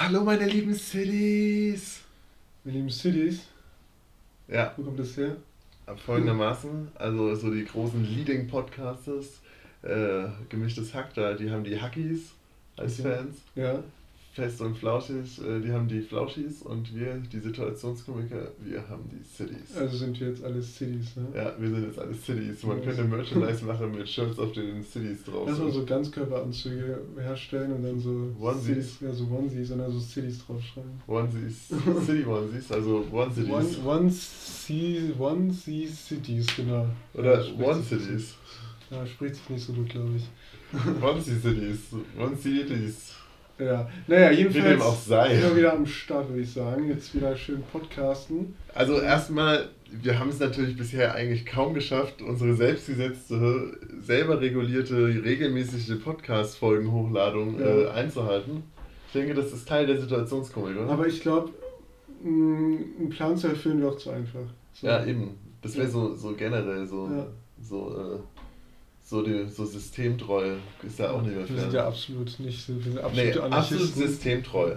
Hallo meine lieben Cities. Meine lieben Cities. Ja. Wo kommt das her? Folgendermaßen, also so die großen Leading Podcasters, äh, gemischtes Hack da, die haben die Hackies als Okay. Fans. Ja. Fest und Flauschig, äh, die haben die Flauschis und wir, die Situationskomiker, wir haben die Cities. Also sind wir jetzt alle Cities, ne? Ja, wir sind jetzt alle Cities. Man könnte Merchandise machen mit Shirts, auf denen Cities drauf Lass mal so Ganzkörperanzüge herstellen und dann so Onesies. Cities, ja, so Onesies und dann so Cities draufschreiben. Onesies, City Onesies, also One Cities. One, one, C, one C Cities, genau. Oder Ja, One Cities. Ja, spricht sich nicht so gut, glaube ich. One Cities. One Cities. Ja, naja, Wie dem jedenfalls auch sei. immer wieder am Start, würde ich sagen. Jetzt wieder schön podcasten. Also erstmal, wir haben es natürlich bisher eigentlich kaum geschafft, unsere selbstgesetzte, selber regulierte, regelmäßige Podcast-Folgen-Hochladung äh, Ja. einzuhalten. Ich denke, das ist Teil der Situationskomik, oder? Aber ich glaube, einen Plan zu erfüllen wäre auch zu einfach. So. ja, eben. Das wäre so, so generell so, Ja. so, äh, so, die, so systemtreu. Ist ja auch nicht mehr Wir sind ja absolut nicht so. Wir sind Nee, absolute absolut Anarchisten. systemtreu.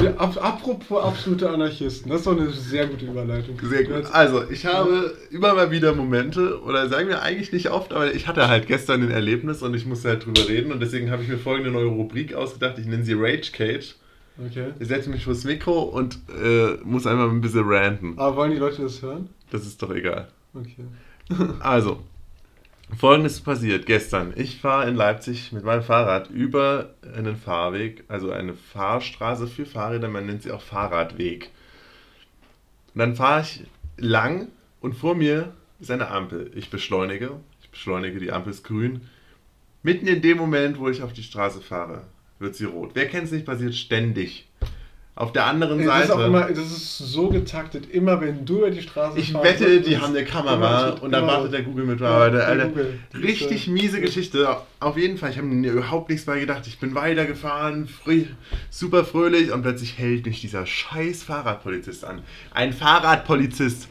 Wir, ab, apropos absolute Anarchisten, das ist doch eine sehr gute Überleitung. Sehr gut. Also, ich habe immer mal wieder Momente, oder sagen wir eigentlich nicht oft, aber ich hatte halt gestern ein Erlebnis und ich musste halt drüber reden und deswegen habe ich mir folgende neue Rubrik ausgedacht. Ich nenne sie Rage Cage. Okay. Ich setze mich vors Mikro und äh, muss einfach ein bisschen ranten. Aber wollen die Leute das hören? Das ist doch egal. Okay. Also, folgendes passiert gestern. Ich fahre in Leipzig mit meinem Fahrrad über einen Fahrweg, also eine Fahrstraße für Fahrräder, man nennt sie auch Fahrradweg. Und dann fahre ich lang und vor mir ist eine Ampel. Ich beschleunige, ich beschleunige, die Ampel ist grün. Mitten in dem Moment, wo ich auf die Straße fahre, wird sie rot. Wer kennt es nicht, passiert ständig. Auf der anderen Ey, Das Seite. ist, auch immer, das ist so getaktet, immer wenn du über die Straße Ich fahren wette, die haben eine Kamera und dann wartet der Ja, Google-Mitarbeiter. der Alter, Google. richtig miese Geschichte. Auf jeden Fall, ich habe mir überhaupt nichts bei gedacht. Ich bin weitergefahren, früh, super fröhlich und plötzlich hält mich dieser scheiß Fahrradpolizist an. Ein Fahrradpolizist.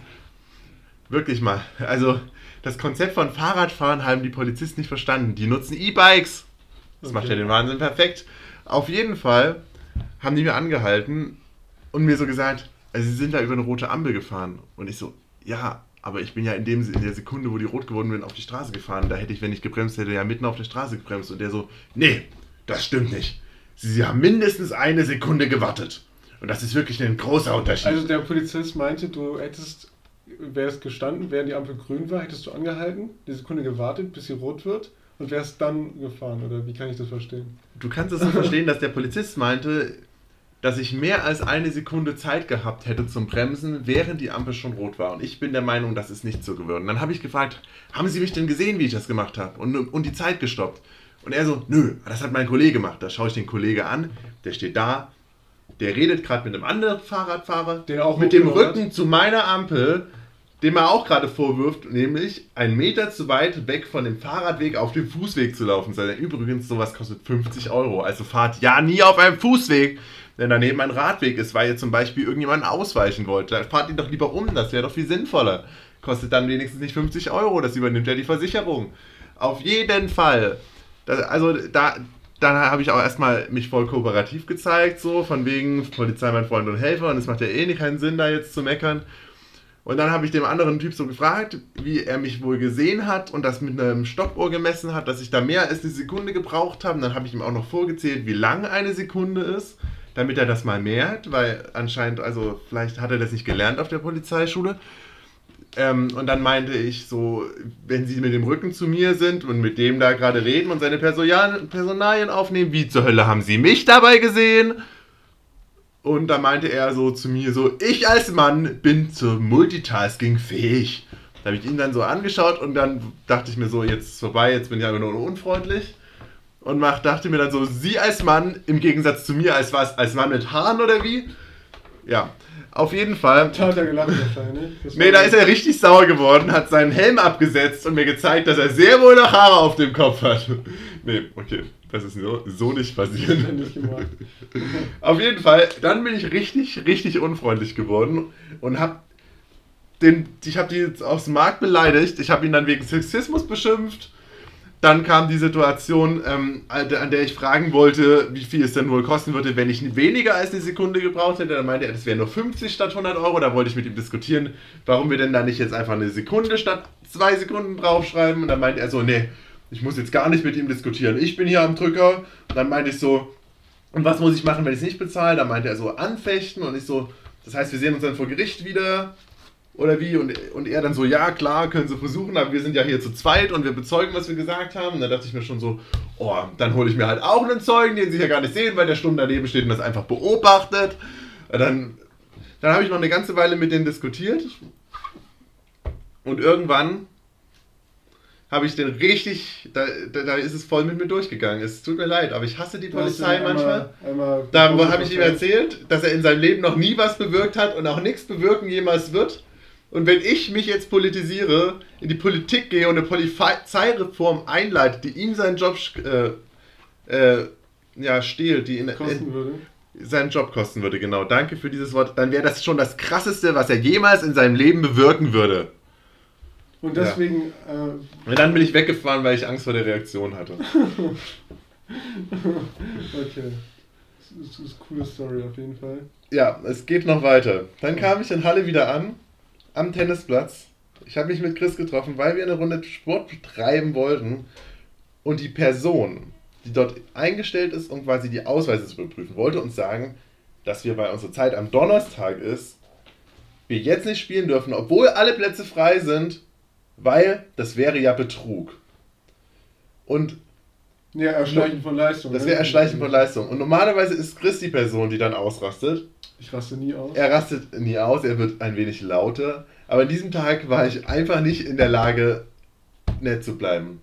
Wirklich mal. Also, das Konzept von Fahrradfahren haben die Polizisten nicht verstanden. Die nutzen E-Bikes. Das macht Okay. ja den Wahnsinn perfekt. Auf jeden Fall haben die mir angehalten und mir so gesagt, also sie sind da über eine rote Ampel gefahren. Und ich so, ja, aber ich bin ja in, dem, in der Sekunde, wo die rot geworden bin, auf die Straße gefahren. Da hätte ich, wenn ich gebremst hätte, ja mitten auf der Straße gebremst. Und der so, nee, das stimmt nicht. Sie haben mindestens eine Sekunde gewartet. Und das ist wirklich ein großer Unterschied. Also der Polizist meinte, du hättest, wärst gestanden, während die Ampel grün war, hättest du angehalten, die Sekunde gewartet, bis sie rot wird und wärst dann gefahren, oder wie kann ich das verstehen? Du kannst es so verstehen, dass der Polizist meinte, dass ich mehr als eine Sekunde Zeit gehabt hätte zum Bremsen, während die Ampel schon rot war. Und ich bin der Meinung, das ist nicht so geworden. Dann habe ich gefragt, haben Sie mich denn gesehen, wie ich das gemacht habe? Und, und die Zeit gestoppt. Und er so, nö, das hat mein Kollege gemacht. Da schaue ich den Kollege an, der steht da, der redet gerade mit einem anderen Fahrradfahrer, Der auch mit dem Rücken zu meiner Ampel, dem er auch gerade vorwirft, nämlich einen Meter zu weit weg von dem Fahrradweg auf dem Fußweg zu laufen. Übrigens, sowas kostet 50 Euro. Also fahrt ja nie auf einem Fußweg, wenn daneben ein Radweg ist, weil ihr zum Beispiel irgendjemanden ausweichen wollt. Da fahrt ihn doch lieber um, das wäre doch viel sinnvoller. Kostet dann wenigstens nicht 50 Euro, das übernimmt ja die Versicherung. Auf jeden Fall. Das, also da, dann habe ich auch erstmal mich voll kooperativ gezeigt, so von wegen Polizei, mein Freund und Helfer und es macht ja eh nicht keinen Sinn, da jetzt zu meckern. Und dann habe ich dem anderen Typ so gefragt, wie er mich wohl gesehen hat und das mit einem Stoppuhr gemessen hat, dass ich da mehr als eine Sekunde gebraucht habe. Und dann habe ich ihm auch noch vorgezählt, wie lang eine Sekunde ist, damit er das mal merkt, weil anscheinend, also vielleicht hat er das nicht gelernt auf der Polizeischule. Ähm, und dann meinte ich so, wenn Sie mit dem Rücken zu mir sind und mit dem da gerade reden und seine Personalien, aufnehmen, wie zur Hölle haben Sie mich dabei gesehen? Und da meinte er so zu mir so, ich als Mann bin zur Multitasking fähig. Da habe ich ihn dann so angeschaut und dann dachte ich mir so, jetzt ist vorbei, jetzt bin ich aber nur unfreundlich. Und mach, dachte mir dann so, Sie als Mann im Gegensatz zu mir als was, als Mann mit Haaren oder wie? Ja, auf jeden Fall. Da hat er gelacht wahrscheinlich. Das Nee, da ist er richtig sauer geworden, hat seinen Helm abgesetzt und mir gezeigt, dass er sehr wohl noch Haare auf dem Kopf hat. Nee, okay, das ist so, so nicht passiert. nicht. Auf jeden Fall, dann bin ich richtig, richtig unfreundlich geworden und hab den, ich habe die jetzt aufs Markt beleidigt. Ich habe ihn dann wegen Sexismus beschimpft. Dann kam die Situation, ähm, an der ich fragen wollte, wie viel es denn wohl kosten würde, wenn ich weniger als eine Sekunde gebraucht hätte. Dann meinte er, das wären nur 50 statt 100 Euro. Da wollte ich mit ihm diskutieren, warum wir denn da nicht jetzt einfach eine Sekunde statt zwei Sekunden draufschreiben. Und dann meinte er so, nee, ich muss jetzt gar nicht mit ihm diskutieren. Ich bin hier am Drücker. Und dann meinte ich so, und was muss ich machen, wenn ich es nicht bezahle? Dann meinte er so, anfechten. Und ich so, das heißt, wir sehen uns dann vor Gericht wieder. Oder wie? Und, und er dann so, ja, klar, können Sie versuchen, aber wir sind ja hier zu zweit und wir bezeugen, was wir gesagt haben. Und dann dachte ich mir schon so, oh, dann hole ich mir halt auch einen Zeugen, den Sie ja gar nicht sehen, weil der Stumm daneben steht und das einfach beobachtet. Und dann, dann habe ich noch eine ganze Weile mit denen diskutiert. Und irgendwann habe ich den richtig, da, da, da, ist es voll mit mir durchgegangen. Es tut mir leid, aber ich hasse die Polizei manchmal. Einmal, einmal da habe ich ihm erzählt, dass er in seinem Leben noch nie was bewirkt hat und auch nichts bewirken jemals wird. Und wenn ich mich jetzt politisiere, in die Politik gehe und eine Polizeireform einleite, die ihm seinen Job äh, äh, ja, stehlt, die ihn kosten würde. seinen Job kosten würde, genau. Danke für dieses Wort. Dann wäre das schon das Krasseste, was er jemals in seinem Leben bewirken würde. Und deswegen. Ja. Äh, und dann bin ich weggefahren, weil ich Angst vor der Reaktion hatte. okay. Das ist eine coole Story auf jeden Fall. Ja, es geht noch weiter. Dann kam ich in Halle wieder an am Tennisplatz. Ich habe mich mit Chris getroffen, weil wir eine Runde Sport betreiben wollten. Und die Person, die dort eingestellt ist und quasi die Ausweise zu überprüfen, wollte uns sagen, dass wir, weil unsere Zeit am Donnerstag ist, wir jetzt nicht spielen dürfen, obwohl alle Plätze frei sind, weil das wäre ja Betrug. Und ja, Erschleichen von Leistung. Das wäre ne? Erschleichen von Leistung. Und normalerweise ist Chris die Person, die dann ausrastet. Ich raste nie aus. Er rastet nie aus, er wird ein wenig lauter. Aber an diesem Tag war ich einfach nicht in der Lage, nett zu bleiben.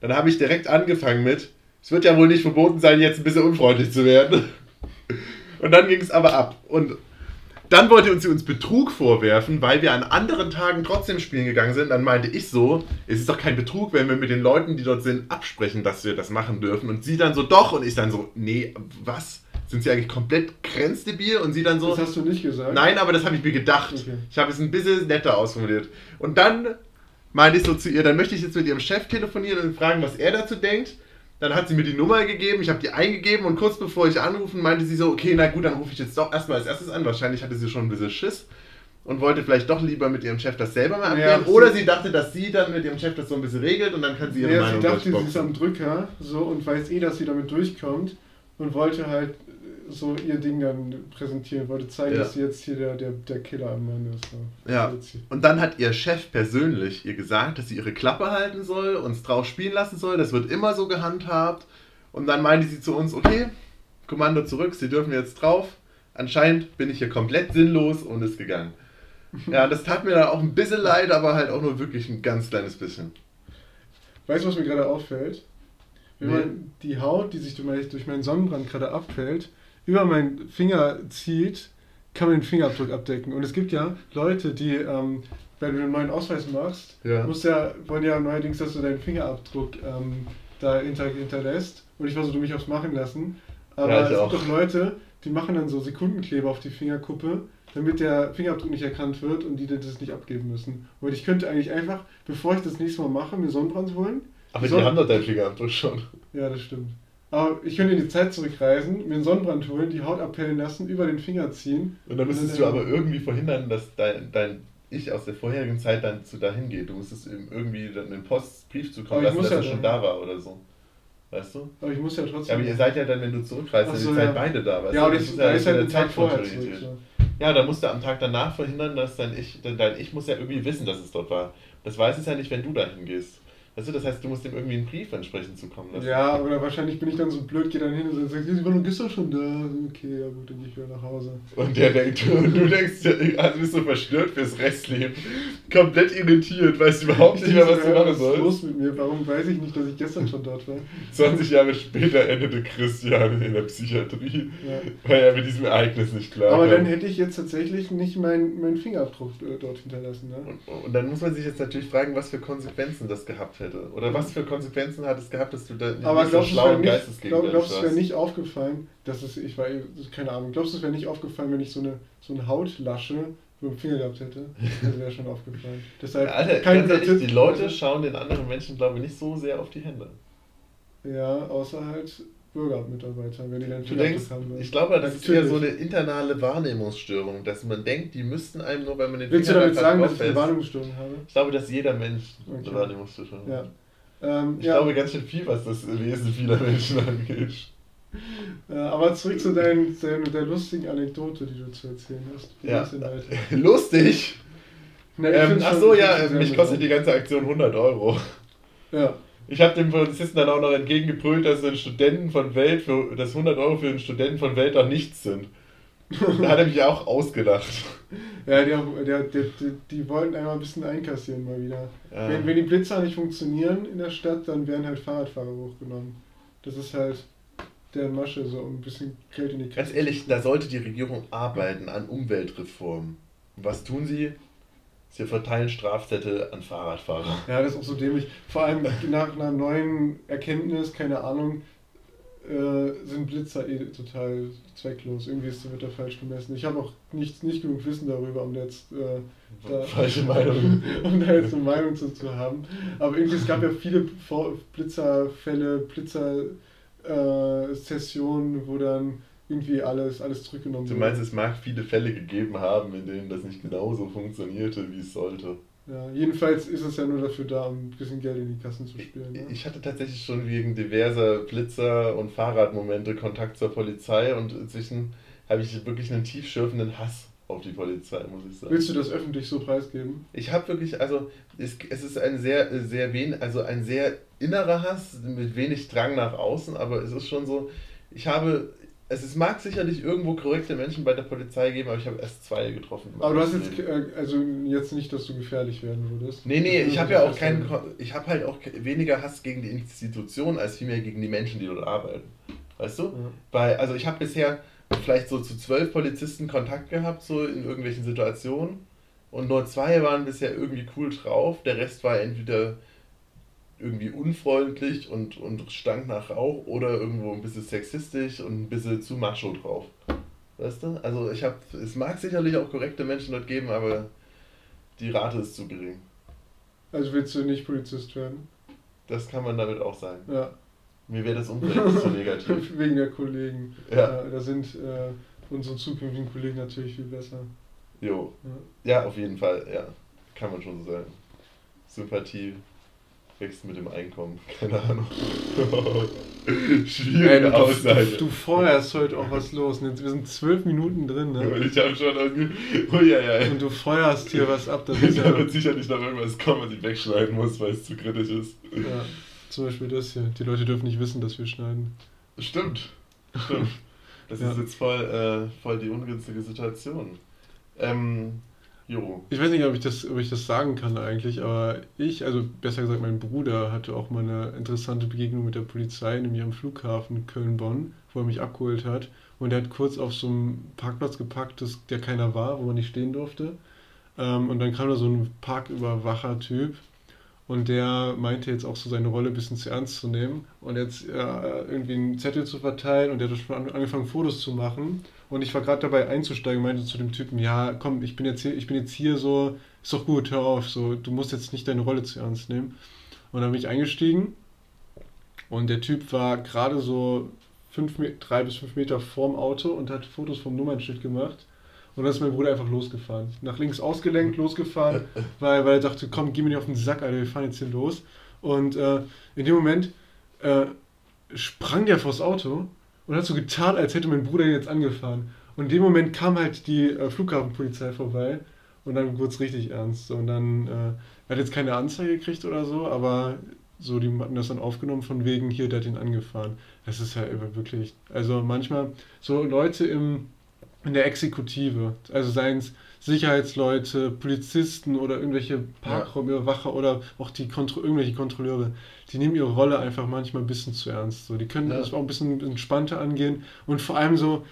Dann habe ich direkt angefangen mit, es wird ja wohl nicht verboten sein, jetzt ein bisschen unfreundlich zu werden. Und dann ging es aber ab. Und dann wollte sie uns Betrug vorwerfen, weil wir an anderen Tagen trotzdem spielen gegangen sind. Dann meinte ich so, es ist doch kein Betrug, wenn wir mit den Leuten, die dort sind, absprechen, dass wir das machen dürfen. Und sie dann so, doch. Und ich dann so, nee, was? sind sie eigentlich komplett grenzdebil und sie dann so. Das hast du nicht gesagt. Nein, aber das habe ich mir gedacht. Okay. Ich habe es ein bisschen netter ausformuliert. Und dann meinte ich so zu ihr, dann möchte ich jetzt mit ihrem Chef telefonieren und fragen, was er dazu denkt. Dann hat sie mir die Nummer gegeben, ich habe die eingegeben und kurz bevor ich anrufen, meinte sie so, okay, na gut, dann rufe ich jetzt doch erstmal als erstes an. Wahrscheinlich hatte sie schon ein bisschen Schiss und wollte vielleicht doch lieber mit ihrem Chef das selber mal abklären. Ja, oder sie dachte, dass sie dann mit ihrem Chef das so ein bisschen regelt und dann kann sie ihre ja, Meinung sie dachte, sie ist am Drücker so und weiß eh, dass sie damit durchkommt und wollte halt so ihr Ding dann präsentieren, wollte zeigen, ja. dass sie jetzt hier der, der, der Killer am Mann ist. So. Ja, und dann hat ihr Chef persönlich ihr gesagt, dass sie ihre Klappe halten soll, uns drauf spielen lassen soll, das wird immer so gehandhabt. Und dann meinte sie zu uns, okay, Kommando zurück, sie dürfen jetzt drauf. Anscheinend bin ich hier komplett sinnlos und ist gegangen. Ja, das tat mir dann auch ein bisschen leid, aber halt auch nur wirklich ein ganz kleines bisschen. Weißt du, was mir gerade auffällt? Wenn nee. man die Haut, die sich durch meinen Sonnenbrand gerade abfällt, über meinen Finger zieht, kann man den Fingerabdruck abdecken. Und es gibt ja Leute, die, ähm, wenn du einen neuen Ausweis machst, ja. musst ja, wollen ja neuerdings, dass du deinen Fingerabdruck ähm, da hinter, hinterlässt. Und ich versuche mich aufs Machen lassen. Aber ja, es auch. gibt doch Leute, die machen dann so Sekundenkleber auf die Fingerkuppe, damit der Fingerabdruck nicht erkannt wird und die das nicht abgeben müssen. Und ich könnte eigentlich einfach, bevor ich das nächste Mal mache, mir Sonnenbrand holen. Aber die, die haben doch deinen Fingerabdruck schon. Ja, das stimmt. Aber ich könnte in die Zeit zurückreisen, mir einen Sonnenbrand holen, die Haut abpellen lassen, über den Finger ziehen. Und dann müsstest du aber irgendwie verhindern, dass dein, dein Ich aus der vorherigen Zeit dann zu dahin geht. Du musstest irgendwie dann einen Postbrief zukommen lassen, dass ja er schon da war oder so. Weißt du? Aber ich muss ja trotzdem. Ja, aber ihr seid ja dann, wenn du zurückreist, so, die Zeit ja. beide da. Weißt ja, aber das, ist ja, ist ja eine Zeit vorher zurück, Ja, dann musst du am Tag danach verhindern, dass dein Ich, dein Ich muss ja irgendwie wissen, dass es dort war. Das weiß es ja nicht, wenn du dahin gehst. Du, das heißt, du musst ihm irgendwie einen Brief entsprechend zukommen lassen. Ja, oder wahrscheinlich bin ich dann so blöd, gehe dann hin und sage, sie waren gestern schon da. Okay, ja gut, dann gehe ich wieder nach Hause. Und der denkt, und du denkst, also bist so verstört fürs Restleben. Komplett irritiert, weißt überhaupt nicht mehr, was du machen sollst. Was ist los mit mir? Warum weiß ich nicht, dass ich gestern schon dort war? 20 Jahre später endete Christian in der Psychiatrie, ja. weil er mit diesem Ereignis nicht klar Aber dann hätte ich jetzt tatsächlich nicht meinen mein Fingerabdruck äh, dort hinterlassen. Ne? Und, und dann muss man sich jetzt natürlich fragen, was für Konsequenzen das gehabt hätte. Oder was für Konsequenzen hat es gehabt, dass du da nicht Aber so schlau und geistesgegenwärtig glaub, Glaubst du, es wäre nicht aufgefallen, dass es, ich war, keine Ahnung, glaubst du, es wäre nicht aufgefallen, wenn ich so eine, so eine Hautlasche mit dem Finger gehabt hätte, das wäre schon aufgefallen. Deshalb Ja, Alter, kein ehrlich, die Leute schauen den anderen Menschen, glaube ich, nicht so sehr auf die Hände. Ja, außer halt Bürgermitarbeiter, wenn die dann Du denkst, haben. ich glaube, das ist eher so eine internale Wahrnehmungsstörung, dass man denkt, die müssten einem nur, weil man den Willst du Finger damit gerade sagen, dass ich eine. Wahrnehmungsstörung habe? Ich glaube, dass jeder Mensch eine Okay. Wahrnehmungsstörung Ja. hat. Ähm, Ich ja, glaube ganz schön viel, was das Wesen vieler Menschen angeht. aber zurück zu dein, dein, der lustigen Anekdote, die du zu erzählen hast. Ja. Lustig! Na, Ähm, ach so, ja, mich kostet die ganze Aktion 100 Euro. Ja, Ich habe dem Polizisten dann auch noch entgegengebrüllt, dass ein Studenten von Welt für, dass 100 Euro für einen Studenten von Welt doch nichts sind. Da hat er mich auch ausgelacht. ja die, der, der, die, die wollten einmal ein bisschen einkassieren mal wieder. Ja. Wenn, wenn die Blitzer nicht funktionieren in der Stadt, dann werden halt Fahrradfahrer hochgenommen. Das ist halt deren Masche, so ein bisschen Geld in die Kasse Ganz ehrlich, da sollte die Regierung arbeiten an Umweltreform. Und was tun sie? Sie verteilen Strafzettel an Fahrradfahrer. Ja, das ist auch so dämlich. Vor allem nach einer neuen Erkenntnis, keine Ahnung, äh, sind Blitzer eh total zwecklos. Irgendwie ist, wird da falsch gemessen. Ich habe auch nicht, nicht genug Wissen darüber, um da jetzt, äh, da, Falsche Meinung. um da jetzt eine Meinung zu, zu haben. Aber irgendwie, es gab ja viele Blitzerfälle, Blitzer-Sessionen, wo dann irgendwie alles, alles zurückgenommen Du meinst, es mag viele Fälle gegeben haben, in denen das nicht genauso funktionierte, wie es sollte. Ja, jedenfalls ist es ja nur dafür da, um ein bisschen Geld in die Kassen zu spielen. Ne? Ich hatte tatsächlich schon wegen diverser Blitzer- und Fahrradmomente Kontakt zur Polizei und inzwischen habe ich wirklich einen tiefschürfenden Hass auf die Polizei, muss ich sagen. Willst du das öffentlich so preisgeben? Ich habe wirklich, also es, es ist ein sehr, sehr wen, also ein sehr innerer Hass mit wenig Drang nach außen, aber es ist schon so, ich habe, es ist, mag sicherlich irgendwo korrekte Menschen bei der Polizei geben, aber ich habe erst zwei getroffen. Aber du hast jetzt, äh, also jetzt nicht, dass du gefährlich werden würdest. Nee, nee, ich habe ja auch keinen, ich habe halt auch weniger Hass gegen die Institution als vielmehr gegen die Menschen, die dort arbeiten. Weißt du? Ja. Weil, also ich habe bisher vielleicht so zu zwölf Polizisten Kontakt gehabt, so in irgendwelchen Situationen. Und nur zwei waren bisher irgendwie cool drauf. Der Rest war entweder irgendwie unfreundlich und, und stank nach Rauch oder irgendwo ein bisschen sexistisch und ein bisschen zu macho drauf. Weißt du? Also ich habe, es mag sicherlich auch korrekte Menschen dort geben, aber die Rate ist zu gering. Also willst du nicht Polizist werden? Das kann man damit auch sagen. Ja. Mir wäre das Umfeld zu negativ. Wegen der Kollegen. Ja. Da sind äh, unsere zukünftigen Kollegen natürlich viel besser. Jo. Ja. Ja, auf jeden Fall, ja. Kann man schon so sagen. Sympathie wächst mit dem Einkommen. Keine Ahnung. Schwierige Aussage. du, du feuerst heute auch was los. Und jetzt- Wir sind zwölf Minuten drin, Und ne? ich habe schon irgendwie. Oh ja, ja. Und du feuerst hier was ab. Das ist Da ja, wird sicherlich noch irgendwas kommen, was ich wegschneiden muss, weil es zu kritisch ist. ja, zum Beispiel das hier. Die Leute dürfen nicht wissen, dass wir schneiden. Stimmt. Stimmt. Das Ja. ist jetzt voll, äh, voll die ungünstige Situation. Ähm, jo. Ich weiß nicht, ob ich, das, ob ich das sagen kann eigentlich, aber ich, also besser gesagt mein Bruder, hatte auch mal eine interessante Begegnung mit der Polizei, nämlich am Flughafen Köln-Bonn, wo er mich abgeholt hat. Und er hat kurz auf so einem Parkplatz gepackt, das, der keiner war, wo man nicht stehen durfte. Ähm, und dann kam da so ein Parküberwacher-Typ und der meinte jetzt auch so seine Rolle ein bisschen zu ernst zu nehmen und jetzt äh, irgendwie einen Zettel zu verteilen und der hat schon an, angefangen Fotos zu machen. Und ich war gerade dabei einzusteigen, meinte zu dem Typen, ja, komm, ich bin jetzt hier, ich bin jetzt hier so, ist doch gut, hör auf, so, du musst jetzt nicht deine Rolle zu ernst nehmen. Und dann bin ich eingestiegen und der Typ war gerade so fünf, drei bis fünf Meter vorm Auto und hat Fotos vom Nummernschild gemacht. Und dann ist mein Bruder einfach losgefahren. Nach links ausgelenkt, losgefahren, weil, weil er dachte, komm, geh mir nicht auf den Sack, Alter, wir fahren jetzt hier los. Und äh, in dem Moment äh, sprang der vors Auto und hat so getan, als hätte mein Bruder ihn jetzt angefahren. Und in dem Moment kam halt die äh, Flughafenpolizei vorbei und dann wurde es richtig ernst. Und dann, äh, er hat jetzt keine Anzeige gekriegt oder so, aber so, die hatten das dann aufgenommen von wegen, hier, der hat ihn angefahren. Das ist ja wirklich, also manchmal so Leute im, in der Exekutive, also seien es Sicherheitsleute, Polizisten oder irgendwelche Parkraumüberwacher oder auch die Kontro irgendwelche Kontrolleure, die nehmen ihre Rolle einfach manchmal ein bisschen zu ernst. So, die können Ja. das auch ein bisschen entspannter angehen und vor allem so,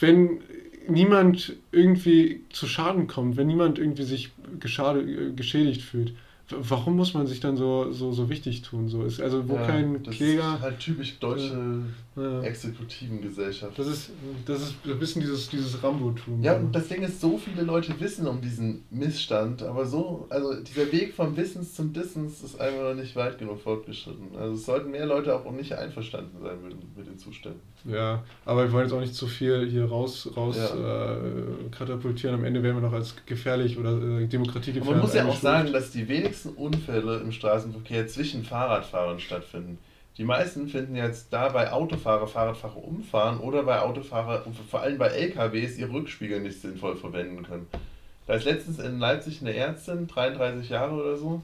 wenn niemand irgendwie zu Schaden kommt, wenn niemand irgendwie sich geschade, geschädigt fühlt, warum muss man sich dann so, so, so wichtig tun? So ist, also wo Ja, kein das Kläger. ist halt typisch deutsche Ja. Exekutivengesellschaft. Das ist, das ist ein bisschen dieses, dieses Rambo-Tum. Ja, und das Ding ist, so viele Leute wissen um diesen Missstand, aber so, also dieser Weg vom Wissens zum Dissens ist einfach noch nicht weit genug fortgeschritten. Also es sollten mehr Leute auch nicht einverstanden sein mit, mit den Zuständen. Ja, aber wir wollen jetzt auch nicht zu viel hier raus, raus Ja. äh, katapultieren. Am Ende werden wir noch als gefährlich oder äh, demokratiegefährdend Aber man muss ja auch sagen, dass die wenigsten Unfälle im Straßenverkehr zwischen Fahrradfahrern stattfinden. Die meisten finden jetzt da bei Autofahrer, Fahrradfahrer umfahren oder bei Autofahrer, vor allem bei LKWs, ihre Rückspiegel nicht sinnvoll verwenden können. Da ist letztens in Leipzig eine Ärztin, 33 Jahre oder so,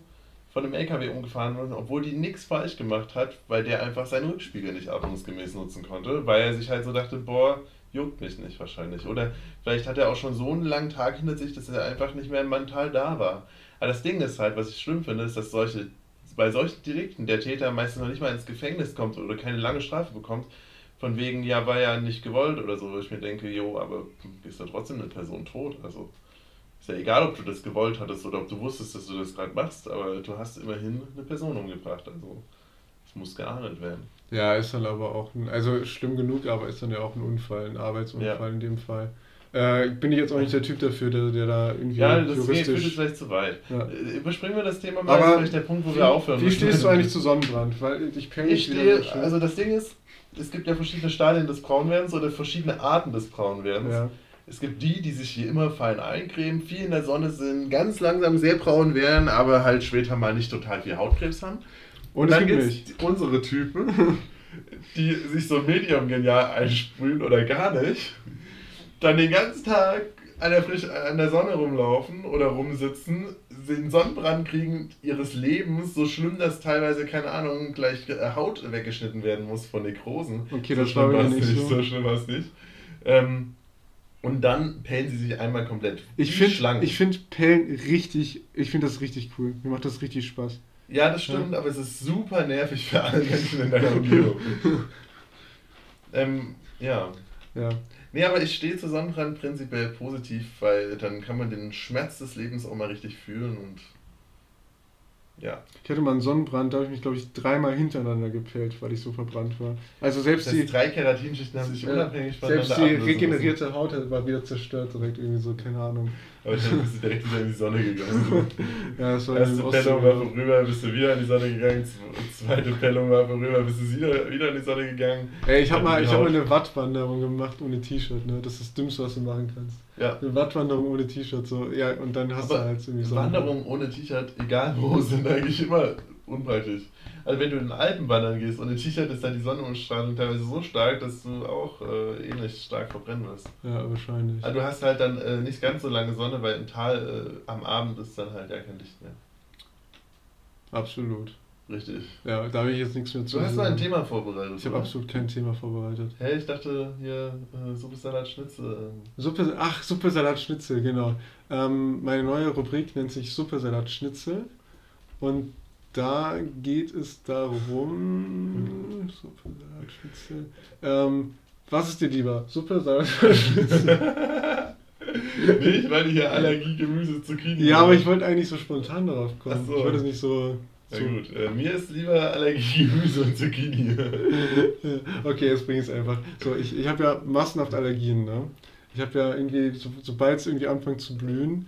von einem LKW umgefahren worden, obwohl die nichts falsch gemacht hat, weil der einfach seinen Rückspiegel nicht ordnungsgemäß nutzen konnte, weil er sich halt so dachte, boah, juckt mich nicht wahrscheinlich. Oder vielleicht hat er auch schon so einen langen Tag hinter sich, dass er einfach nicht mehr mental da war. Aber das Ding ist halt, was ich schlimm finde, ist, dass solche, bei solchen Delikten der Täter meistens noch nicht mal ins Gefängnis kommt oder keine lange Strafe bekommt, von wegen, ja, war ja nicht gewollt oder so, wo ich mir denke, jo, aber ist ja trotzdem eine Person tot. Also ist ja egal, ob du das gewollt hattest oder ob du wusstest, dass du das gerade machst, aber du hast immerhin eine Person umgebracht. Also es muss geahndet werden. Ja, ist dann aber auch, ein, also schlimm genug, aber ist dann ja auch ein Unfall, ein Arbeitsunfall Ja. in dem Fall. Äh, bin ich jetzt auch nicht der Typ dafür, der, der da irgendwie Ja, das geht, führt juristisch... vielleicht zu weit. Ja. Äh, Überspringen wir das Thema mal, Aber das ist vielleicht der Punkt, wo wir aufhören Wie müssen. stehst du eigentlich zu Sonnenbrand? Weil ich penne Ich stehe, schön. also das Ding ist, es gibt ja verschiedene Stadien des Braunwerdens oder verschiedene Arten des Braunwerdens. ja. Es gibt die, die sich hier immer fein eincremen, viel in der Sonne sind, ganz langsam sehr braun werden, aber halt später mal nicht total viel Hautkrebs haben. Und dann gibt es unsere Typen, die sich so medium genial einsprühen oder gar nicht, dann den ganzen Tag an der, frisch, an der Sonne rumlaufen oder rumsitzen, den Sonnenbrand kriegen ihres Lebens, so schlimm, dass teilweise, keine Ahnung, gleich äh, Haut weggeschnitten werden muss von Nekrosen. Okay, so das schlimm war nicht so. So schlimm war es nicht. Ähm, und dann pellen sie sich einmal komplett. Ich finde find Pellen richtig, ich finde das richtig cool. Mir macht das richtig Spaß. Ja, das stimmt, aber es ist super nervig für alle Menschen in deiner Umgebung. ähm, ja. Ja. Nee, aber ich stehe zu Sonnenbrand prinzipiell positiv, weil dann kann man den Schmerz des Lebens auch mal richtig fühlen und ja. Ich hatte mal einen Sonnenbrand, da habe ich mich, glaube ich, dreimal hintereinander gepellt, weil ich so verbrannt war. Also selbst Das die, drei Keratinschichten haben sich Ja, unabhängig voneinander selbst die regenerierte Haut war wieder zerstört direkt, irgendwie so, keine Ahnung. Aber dann bist du direkt wieder in die Sonne gegangen. Ja, das war Erste Pellung war vorüber, bist du wieder in die Sonne gegangen. zwe- Zweite Pellung war vorüber, bist du wieder, wieder in die Sonne gegangen. Ey, ich habe mal, ich hab mal eine Wattwanderung gemacht ohne T-Shirt, ne? Das ist das Dümmste, was du machen kannst. Ja. Eine Wattwanderung ohne T-Shirt, so, ja, und dann hast Aber du halt irgendwie Sonnenbrand. Wanderungen ohne T-Shirt, egal wo, sind eigentlich immer unpraktisch. Also wenn du in den Alpen wandern gehst ohne T-Shirt, ist dann die Sonnenstrahlung teilweise so stark, dass du auch äh, ähnlich stark verbrennen wirst. Ja, wahrscheinlich. Also du hast halt dann äh, nicht ganz so lange Sonne, weil im Tal äh, am Abend ist dann halt ja kein Licht mehr. Absolut. Richtig. Ja, da habe ich jetzt nichts mehr zu Du hast mal sagen. ein Thema vorbereitet. Ich habe absolut kein Thema vorbereitet. Hä, ich dachte hier äh, Suppe Salat Schnitzel. Suppe, ach, Suppe Salat Schnitzel, genau. Ähm, meine neue Rubrik nennt sich Suppe Salat Schnitzel. Und da geht es darum. Suppe Salat Schnitzel. Ähm, was ist dir lieber? Suppe Salat Schnitzel? nee, ich meine hier Allergie, Gemüse, Zucchini. ja, aber ich wollte eigentlich so spontan darauf kommen. Ach so. Ich wollte es nicht so. Na gut, äh, mir ist lieber Allergie, Gemüse und Zucchini. Okay, jetzt bringe ich es einfach. So, ich, ich habe ja massenhaft Allergien, ne? Ich habe ja irgendwie, so, sobald es irgendwie anfängt zu blühen,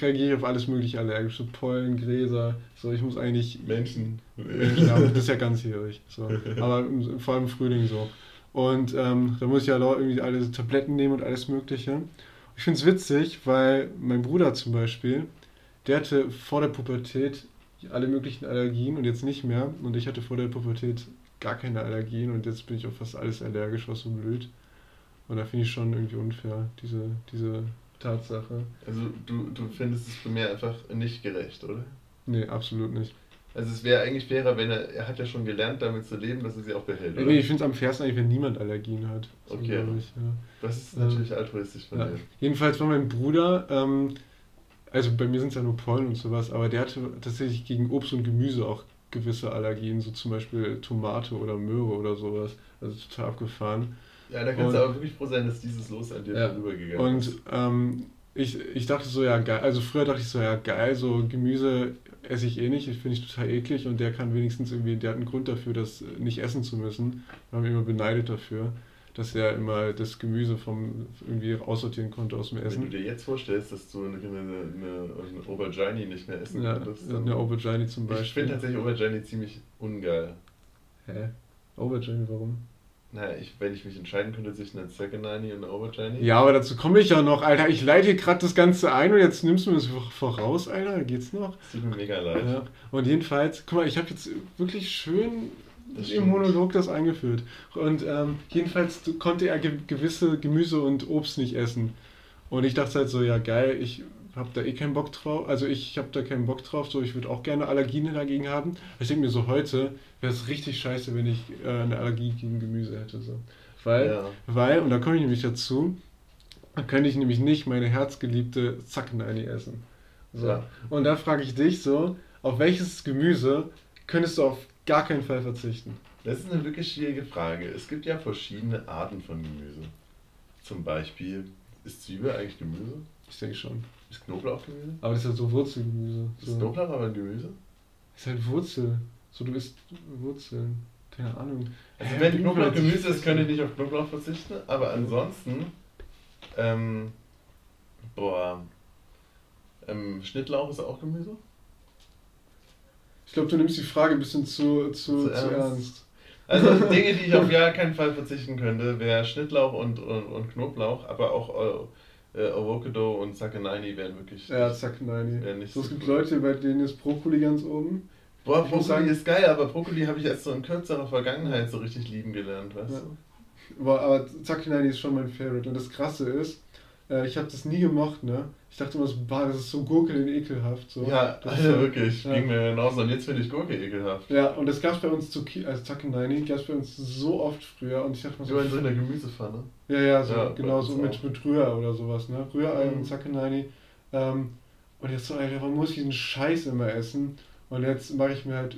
reagiere ich auf alles mögliche allergisch. So Pollen, Gräser, so ich muss eigentlich. Menschen. Ja, das ist ja ganzjährig. So. Aber vor allem im Frühling so. Und ähm, da muss ich ja irgendwie alle Tabletten nehmen und alles Mögliche. Ich finde es witzig, weil mein Bruder zum Beispiel, der hatte vor der Pubertät alle möglichen Allergien und jetzt nicht mehr. Und ich hatte vor der Pubertät gar keine Allergien und jetzt bin ich auf fast alles allergisch, was so blüht. Und da finde ich schon irgendwie unfair, diese, diese Tatsache. Also du, du findest es bei mir einfach nicht gerecht, oder? Nee, absolut nicht. Also es wäre eigentlich fairer, wenn er, er hat ja schon gelernt, damit zu leben, dass er sie auch behält, oder? Nee, ich finde es am fairsten eigentlich, wenn niemand Allergien hat. So, Okay. Ich, ja. Das ist Ähm, natürlich altruistisch von Ja. dir. Jedenfalls war mein Bruder, ähm, also bei mir sind es ja nur Pollen und sowas, aber der hatte tatsächlich gegen Obst und Gemüse auch gewisse Allergien, so zum Beispiel Tomate oder Möhre oder sowas. Also total abgefahren. Ja, da kannst Und- du aber wirklich froh sein, dass dieses Los an dir Ja. vorübergegangen Und ist. ähm, ich, ich dachte so, ja, geil. Also früher dachte ich so, ja, geil, so Gemüse esse ich eh nicht, ich finde ich total eklig und der kann wenigstens irgendwie, der hat einen Grund dafür, das nicht essen zu müssen. Wir haben ihn immer beneidet dafür, dass er immer das Gemüse vom irgendwie aussortieren konnte aus dem Essen. Wenn du dir jetzt vorstellst, dass du eine, eine, eine Aubergine nicht mehr essen ja, könntest. Eine Aubergine zum Beispiel. Ich finde tatsächlich Aubergine ziemlich ungeil. Hä? Aubergine, warum? Naja, ich, wenn ich mich entscheiden könnte zwischen einer Zaganani und einer Aubergine. Ja, aber dazu komme ich ja noch, Alter. Ich leite gerade das Ganze ein und jetzt nimmst du mir das voraus, Alter. Geht's noch? Das tut mir mega leid. Ja. Und jedenfalls, guck mal, ich habe jetzt wirklich schön im Monolog das eingeführt. Und ähm, jedenfalls konnte er ge gewisse Gemüse und Obst nicht essen. Und ich dachte halt so, ja geil, ich habe da eh keinen Bock drauf. Also ich habe da keinen Bock drauf. So, ich würde auch gerne Allergien dagegen haben. Ich denke mir so, heute wäre es richtig scheiße, wenn ich äh, eine Allergie gegen Gemüse hätte. So. Weil, ja. weil, und da komme ich nämlich dazu, dann könnte ich nämlich nicht meine herzgeliebte Zackenani essen. So. Ja. Und da frage ich dich so, auf welches Gemüse könntest du auf gar keinen Fall verzichten? Das ist eine wirklich schwierige Frage. Es gibt ja verschiedene Arten von Gemüse. Zum Beispiel, ist Zwiebel eigentlich Gemüse? Ich denke schon. Ist Knoblauch Gemüse? Aber das ist ja so Wurzelgemüse. Ist Knoblauch aber ein Gemüse? Ist halt Wurzel. So, du isst Wurzeln. Keine Ahnung. Also, wenn Knoblauch Gemüse ist, könnte ich nicht auf Knoblauch verzichten. Aber ansonsten, ähm, boah, ähm, Schnittlauch ist auch Gemüse? Ich glaube, du nimmst die Frage ein bisschen zu, zu, zu, ernst. ernst. Also Dinge, die ich auf gar keinen Fall verzichten könnte, wäre Schnittlauch und, und, und Knoblauch, aber auch äh, Avocado und Zaccanini wären wirklich. Ja, Zaccanini. So, es gibt Leute, bei denen ist Brokkoli ganz oben. Boah, Brokkoli sagen, ist geil, aber Brokkoli habe ich erst so in kürzerer Vergangenheit so richtig lieben gelernt, weißt ja. du? Boah, aber Zaccanini ist schon mein Favorite. Und das Krasse ist, äh, ich habe das nie gemocht, ne? Ich dachte immer, das ist so Gurke und ekelhaft. So. Ja, das Alter, wirklich. Ja. Ging mir genauso. Und jetzt finde ich Gurke ekelhaft. Ja, und das gab es bei uns zu als Takenini, gab es bei uns so oft früher. Und ich dachte mal so. Du so in der Gemüsepfanne? Ja, ja, so, ja, genau, so mit, mit Rühr oder sowas, ne? Rührei mhm. und Takenini. Ähm, und jetzt so, Alter, warum muss ich diesen Scheiß immer essen? Und jetzt mache ich mir halt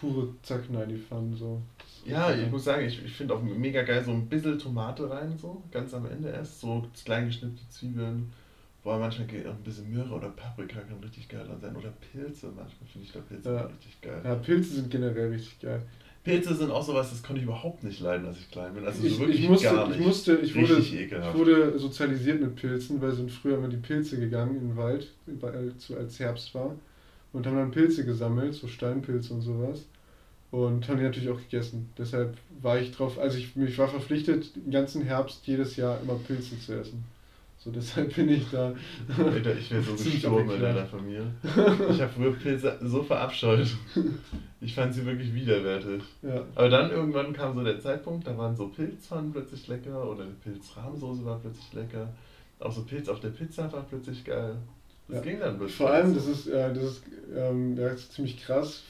pure Takenini-Pfannen, so. Ja, ich muss sagen, ich, ich finde auch mega geil so ein bisschen Tomate rein, so ganz am Ende erst, so klein geschnittene Zwiebeln. Boah, manchmal geht auch ein bisschen Möhre oder Paprika kann richtig geil sein. Oder Pilze, manchmal finde ich da Pilze ja. richtig geil. Ja, Pilze sind generell richtig geil. Pilze sind auch sowas, das konnte ich überhaupt nicht leiden, als ich klein bin. Also ich, so wirklich ich musste, gar nicht. Ich, musste, ich, wurde, ich wurde sozialisiert mit Pilzen, weil sind früher immer die Pilze gegangen in den Wald, als Herbst war. Und haben dann Pilze gesammelt, so Steinpilze und sowas und haben die natürlich auch gegessen. Deshalb war ich drauf, also ich, ich war verpflichtet, den ganzen Herbst jedes Jahr immer Pilze zu essen. So, deshalb bin ich da. Alter, ich wäre so gestorben in deiner Familie. Ich habe früher Pilze so verabscheut. Ich fand sie wirklich widerwärtig. Ja. Aber dann irgendwann kam so der Zeitpunkt, da waren so Pilzpfannen plötzlich lecker oder Pilzrahmsoße war plötzlich lecker. Auch so Pilz auf der Pizza war plötzlich geil. Das ja. ging dann plötzlich. Vor allem, das ist, äh, das ist, ähm, das ist ziemlich krass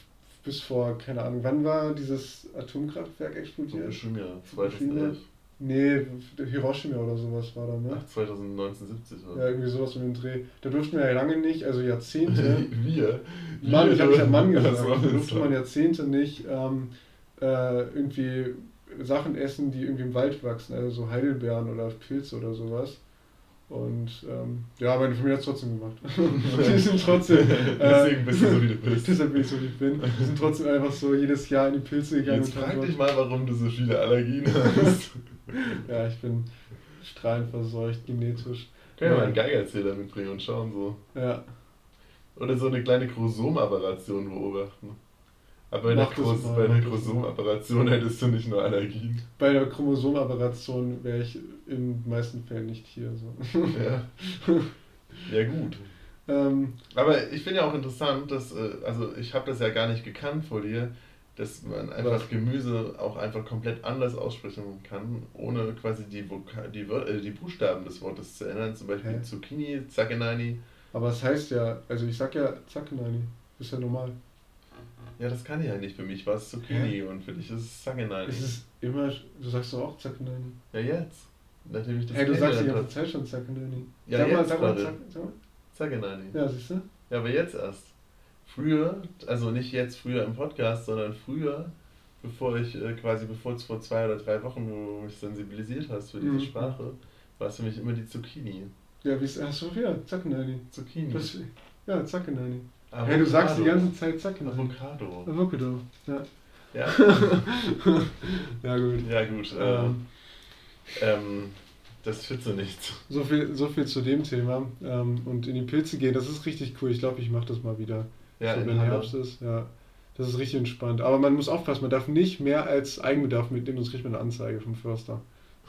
bis vor, keine Ahnung, wann war dieses Atomkraftwerk explodiert? Fukushima, 2011. Nee, Hiroshima oder sowas war da, ne? Ach, 2070 oder? Ja, irgendwie sowas mit dem Dreh. Da durften wir ja lange nicht, also Jahrzehnte. wir? Mann, ich habe ja Mann gesagt. Da durfte man Jahrzehnte nicht ähm, äh, irgendwie Sachen essen, die irgendwie im Wald wachsen, also so Heidelbeeren oder Pilze oder sowas. Und ähm, ja, meine Familie hat es trotzdem gemacht. die sind trotzdem. Deswegen bist du so, wie du bist. Deshalb bin ich so, wie ich bin. Die sind trotzdem einfach so jedes Jahr in die Pilze gegangen. Jetzt frag dich mal, warum du so viele Allergien hast. ja, ich bin strahlenverseucht, genetisch. Können wir mal einen Geigerzähler mitbringen und schauen so. Ja. Oder so eine kleine Chromosomaberration beobachten. Aber bei einer, Chros bei einer Chromosomoperation hättest du nicht nur Allergien. Bei einer Chromosomoperation wäre ich in den meisten Fällen nicht hier. So. Ja. ja, gut. Ähm, Aber ich finde ja auch interessant, dass, äh, also ich habe das ja gar nicht gekannt vor dir, dass man einfach was? Gemüse auch einfach komplett anders aussprechen kann, ohne quasi die, Voka die, äh, die Buchstaben des Wortes zu ändern. Zum Beispiel Hä? Zucchini, Zackenani. Aber es heißt ja, also ich sag ja Zackenani, ist ja normal. Ja, das kann ich ja nicht. Für mich war es Zucchini ja. und für dich ist es Zangenani. Es ist immer, du sagst doch auch Zangenani. Ja, jetzt. Nachdem ich das hey, du sagst die ganze Zeit schon Zangenani. Ja, sag jetzt mal, sag mal, Zangenani. Ja, siehst du? Ja, aber jetzt erst. Früher, also nicht jetzt früher im Podcast, sondern früher, bevor ich äh, quasi, bevor es vor zwei oder drei Wochen du mich sensibilisiert hast für diese mhm. Sprache, war es für mich immer die Zucchini. Ja, wie ist Ach so, ja, Zackenani. Zucchini. Das, ja, Zackenani. Avocado. Ja, du sagst die ganze Zeit Zackenani. Avocado. Avocado. Ja. Ja, ja, gut. ja gut. Äh, Ähm, ähm, das führt zu nichts. so, viel, so viel zu dem Thema. Ähm, und in die Pilze gehen, das ist richtig cool. Ich glaube, ich mache das mal wieder. Ja, so, wenn. Herbst ist. Ja. Das ist richtig entspannt. Aber man muss aufpassen, man darf nicht mehr als Eigenbedarf mitnehmen, sonst kriegt man eine Anzeige vom Förster.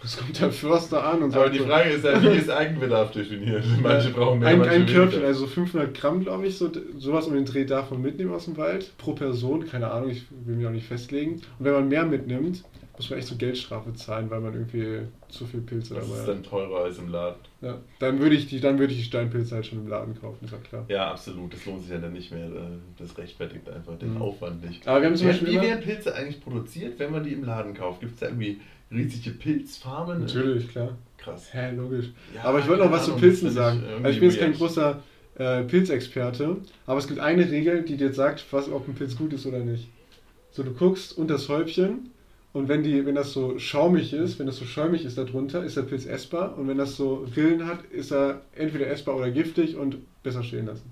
Das kommt der Förster an und Aber sagt die so, Frage ist ja, wie ist Eigenbedarf definiert? Manche brauchen mehr, ein, ein Körbchen, also 500 Gramm, glaube ich, so, sowas um den Dreh darf man mitnehmen aus dem Wald. Pro Person, keine Ahnung, ich will mich auch nicht festlegen. Und wenn man mehr mitnimmt, muss man echt so Geldstrafe zahlen, weil man irgendwie zu viel Pilze Das dabei ist hat. dann teurer als im Laden. Ja, dann würde ich die, dann würde ich die Steinpilze halt schon im Laden kaufen, ist ja klar. Ja, absolut. Das lohnt sich ja dann nicht mehr. äh, Das rechtfertigt einfach den Mhm. Aufwand nicht. Aber wir haben zum Wie, Beispiel wie werden Pilze eigentlich produziert, wenn man die im Laden kauft? Gibt es da irgendwie riesige Pilzfarmen? Natürlich, klar. Krass. Hä, logisch. Ja, aber ich wollte noch was zu Pilzen sagen. ich Also ich bin jetzt kein großer äh, Pilzexperte, aber es gibt eine Regel, die dir sagt, was, ob ein Pilz gut ist oder nicht. So, du guckst unter das Häubchen und wenn, die, wenn das so schaumig ist, wenn das so schäumig ist darunter, ist der Pilz essbar und wenn das so Rillen hat, ist er entweder essbar oder giftig und besser stehen lassen.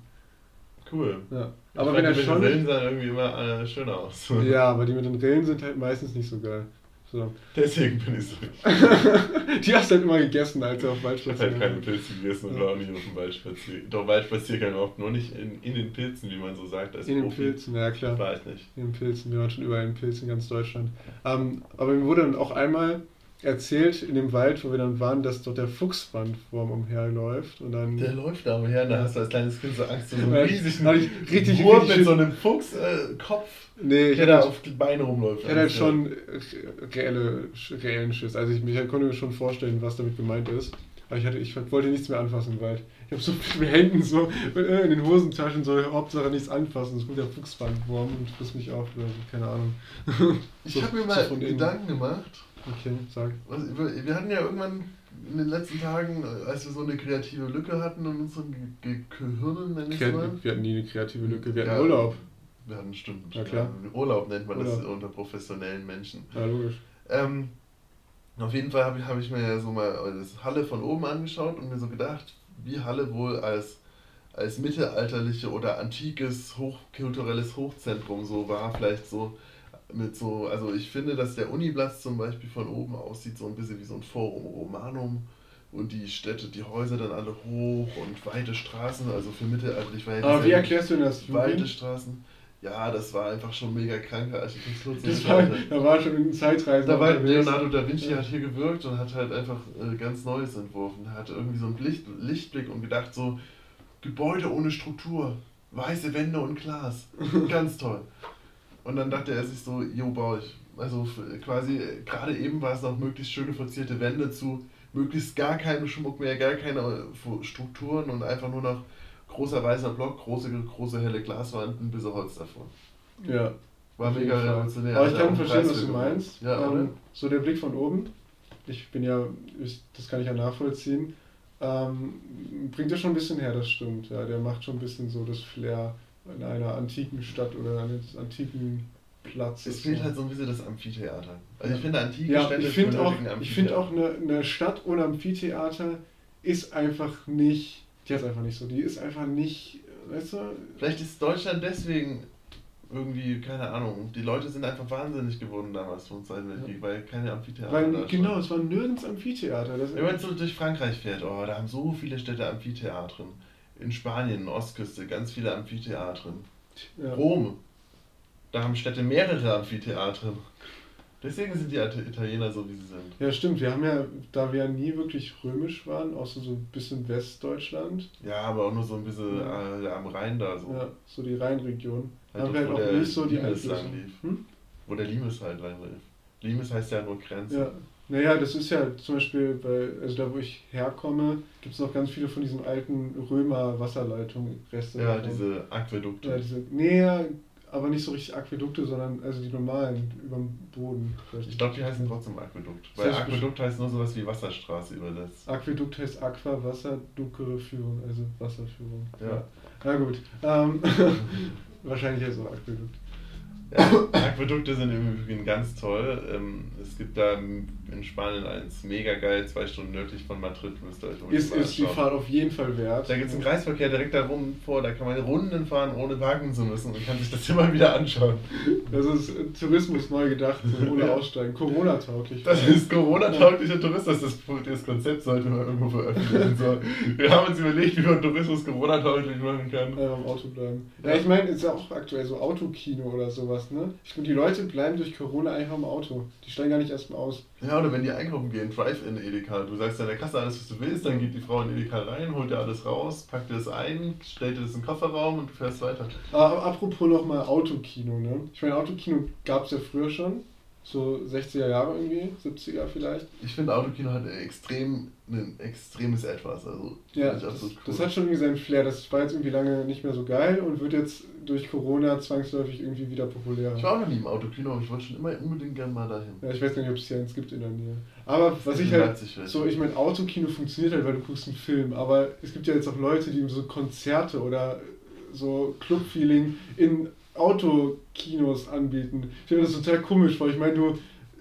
Cool. Ja. Ich Aber fand wenn er die mit schon... den Rillen sahen irgendwie immer äh, schöner aus. Ja, aber die mit den Rillen sind halt meistens nicht so geil. So. Deswegen bin ich so. Die hast du halt immer gegessen, als du auf Ich habe halt keine. Pilze gegessen und Ja. war auch nicht auf dem Waldspaziergang. Doch Waldspaziergang auch nur nicht in, in den Pilzen, wie man so sagt. In den Profi. Pilzen, ja klar. War ich nicht. In den Pilzen, wir waren schon überall in Pilzen in ganz Deutschland. Ähm, aber mir wurde dann auch einmal erzählt in dem Wald, wo wir dann waren, dass dort der Fuchsbandwurm umherläuft. Und dann. Der läuft da umher und da hast du als kleines Kind so Angst, so einen riesigen ich richtig- Wurm richtig mit so einem Fuchskopf, nee, ich der da auf die Beine rumläuft. ich hatte halt schon reelle, reellen Schiss. Also ich, ich konnte mir schon vorstellen, was damit gemeint ist. Aber ich, hatte, ich wollte nichts mehr anfassen im Wald. Ich habe so mit Händen so äh, in den Hosentaschen so, Hauptsache nichts anfassen. Es kommt der Fuchsbandwurm und frisst mich auf oder so, keine Ahnung. Ich So- habe mir so mal innen. Gedanken gemacht. Okay, sag. Was, wir hatten ja irgendwann in den letzten Tagen, äh, als wir so eine kreative Lücke hatten in unseren Ge Ge Gehirnen, nenne ich es mal. wir hatten nie eine kreative Lücke, wir hatten Ja. Urlaub. Wir hatten stimmt. Ja, klar. Urlaub nennt man das Urlaub. unter professionellen Menschen. Ja, logisch. Ähm, auf jeden Fall habe ich, hab ich mir ja so mal das Halle von oben angeschaut und mir so gedacht, wie Halle wohl als, als mittelalterliche oder antikes, hochkulturelles Hochzentrum so war. Vielleicht so mit so, also ich finde, dass der Uniplatz zum Beispiel von oben aussieht so ein bisschen wie so ein Forum Romanum und die Städte, die Häuser dann alle hoch und weite Straßen, also für mittelalterlich war ja Aber wie erklärst du denn das? weite Straßen. Ja, das war einfach schon mega kranke Architektur. Das war, da war schon in Zeitreisen. Da war. Leonardo da Vinci Ja. hat hier gewirkt und hat halt einfach äh, ganz Neues entworfen. Er hatte irgendwie so einen Licht, Lichtblick und gedacht so, Gebäude ohne Struktur, weiße Wände und Glas. Ganz toll. Und dann dachte er sich so, jo, baue ich. Also quasi, gerade eben war es noch möglichst schöne verzierte Wände zu möglichst gar keinem Schmuck mehr, gar keine äh, Strukturen und einfach nur noch großer weißer Block, große, große helle Glaswand, ein bisschen Holz davor. Ja. War mega revolutionär. Aber ich kann verstehen, was du meinst. Ja, ähm, so der Blick von oben. Ich bin ja, das kann ich ja nachvollziehen. Ähm, bringt ja schon ein bisschen her, das stimmt. Ja, der macht schon ein bisschen so das Flair in einer antiken Stadt oder eines antiken Platzes. Es fehlt halt so ein bisschen das Amphitheater. Also ich Ja. finde antike Ja, Städte ich finde auch, ich find auch eine, eine Stadt ohne Amphitheater ist einfach nicht, die hat einfach nicht so, die ist einfach nicht, weißt du, Vielleicht ist Deutschland deswegen irgendwie, keine Ahnung, die Leute sind einfach wahnsinnig geworden damals vom Zweiten Weltkrieg, weil keine Amphitheater weil genau, es war nirgends Amphitheater. Wenn man so durch Frankreich fährt, oh, da haben so viele Städte Amphitheatren. In Spanien, Ostküste, ganz viele Amphitheatren. ja. Rom, da haben Städte mehrere Amphitheatren. Deswegen sind die Italiener so, wie sie sind. Ja, stimmt. Wir haben ja, da wir ja nie wirklich römisch waren, außer so ein bisschen Westdeutschland, Ja, aber auch nur so ein bisschen Ja. äh, am Rhein da so. ja, so die Rheinregion, Halt haben wir halt auch nicht so die Limes Einflüsse. lang lief. Hm? Wo der Limes halt reinlief. Limes heißt ja nur Grenze. Ja. Naja, das ist ja zum Beispiel bei, also da wo ich herkomme, gibt es noch ganz viele von diesen alten Römer-Wasserleitungen-Reste. Ja, davon. diese Aquädukte. Ja, diese, nee, ja, aber nicht so richtig Aquädukte, sondern also die normalen über dem Boden. Ich glaube, die heißen trotzdem Aquädukt. Das Weil heißt Aquädukt heißt nur sowas wie Wasserstraße übersetzt. Aquädukt heißt Aqua, Wasser, Duckere Führung, also Wasserführung. Ja. Na gut. Ähm, wahrscheinlich auch Aquädukt. Ja, Aquädukte sind im Übrigen ganz toll. Ähm, Es gibt da in Spanien eins. Mega geil, zwei Stunden nördlich von Madrid müsst ihr euch Ist, ist die. Fahrt auf jeden Fall wert. Da gibt es einen Kreisverkehr direkt da rum vor, da kann man Runden fahren, ohne parken zu müssen und kann sich das immer wieder anschauen. Das ist äh, Tourismus neu gedacht, ohne Ja. Aussteigen. Corona-tauglich. Das ist Corona-tauglicher Tourismus, das, das Konzept sollte man irgendwo veröffentlichen. So. Wir haben uns überlegt, wie man Tourismus Corona-tauglich machen kann. Einfach im Auto bleiben. Ja, ich meine, ist ja auch aktuell so Autokino oder sowas, ne? Ich finde, die Leute bleiben durch Corona einfach im Auto. Die steigen gar nicht erstmal aus. Ja, oder wenn die einkaufen gehen, Drive-In Edeka. Du sagst an der Kasse alles, was du willst, dann geht die Frau in Edeka rein, holt dir alles raus, packt dir das ein, stellt dir das in den Kofferraum und du fährst weiter. Aber apropos nochmal Autokino, ne? Ich meine, Autokino gab es ja früher schon. So 60er Jahre irgendwie, 70er vielleicht. Ich finde, Autokino hat extrem, ein extremes Etwas. Also, Ja, das, cool. das hat schon irgendwie seinen Flair. Das war jetzt irgendwie lange nicht mehr so geil und wird jetzt durch Corona zwangsläufig irgendwie wieder populärer. ich war auch noch nie im Autokino, aber ich wollte schon immer unbedingt gerne mal dahin. Ja, ich weiß gar nicht, ob es hier eins gibt in der Nähe. Aber was ich halt. So, ich meine, Autokino funktioniert halt, weil du guckst einen Film. Aber es gibt ja jetzt auch Leute, die so Konzerte oder so Clubfeeling in Autokinos anbieten. Ich finde das total komisch, weil ich meine, du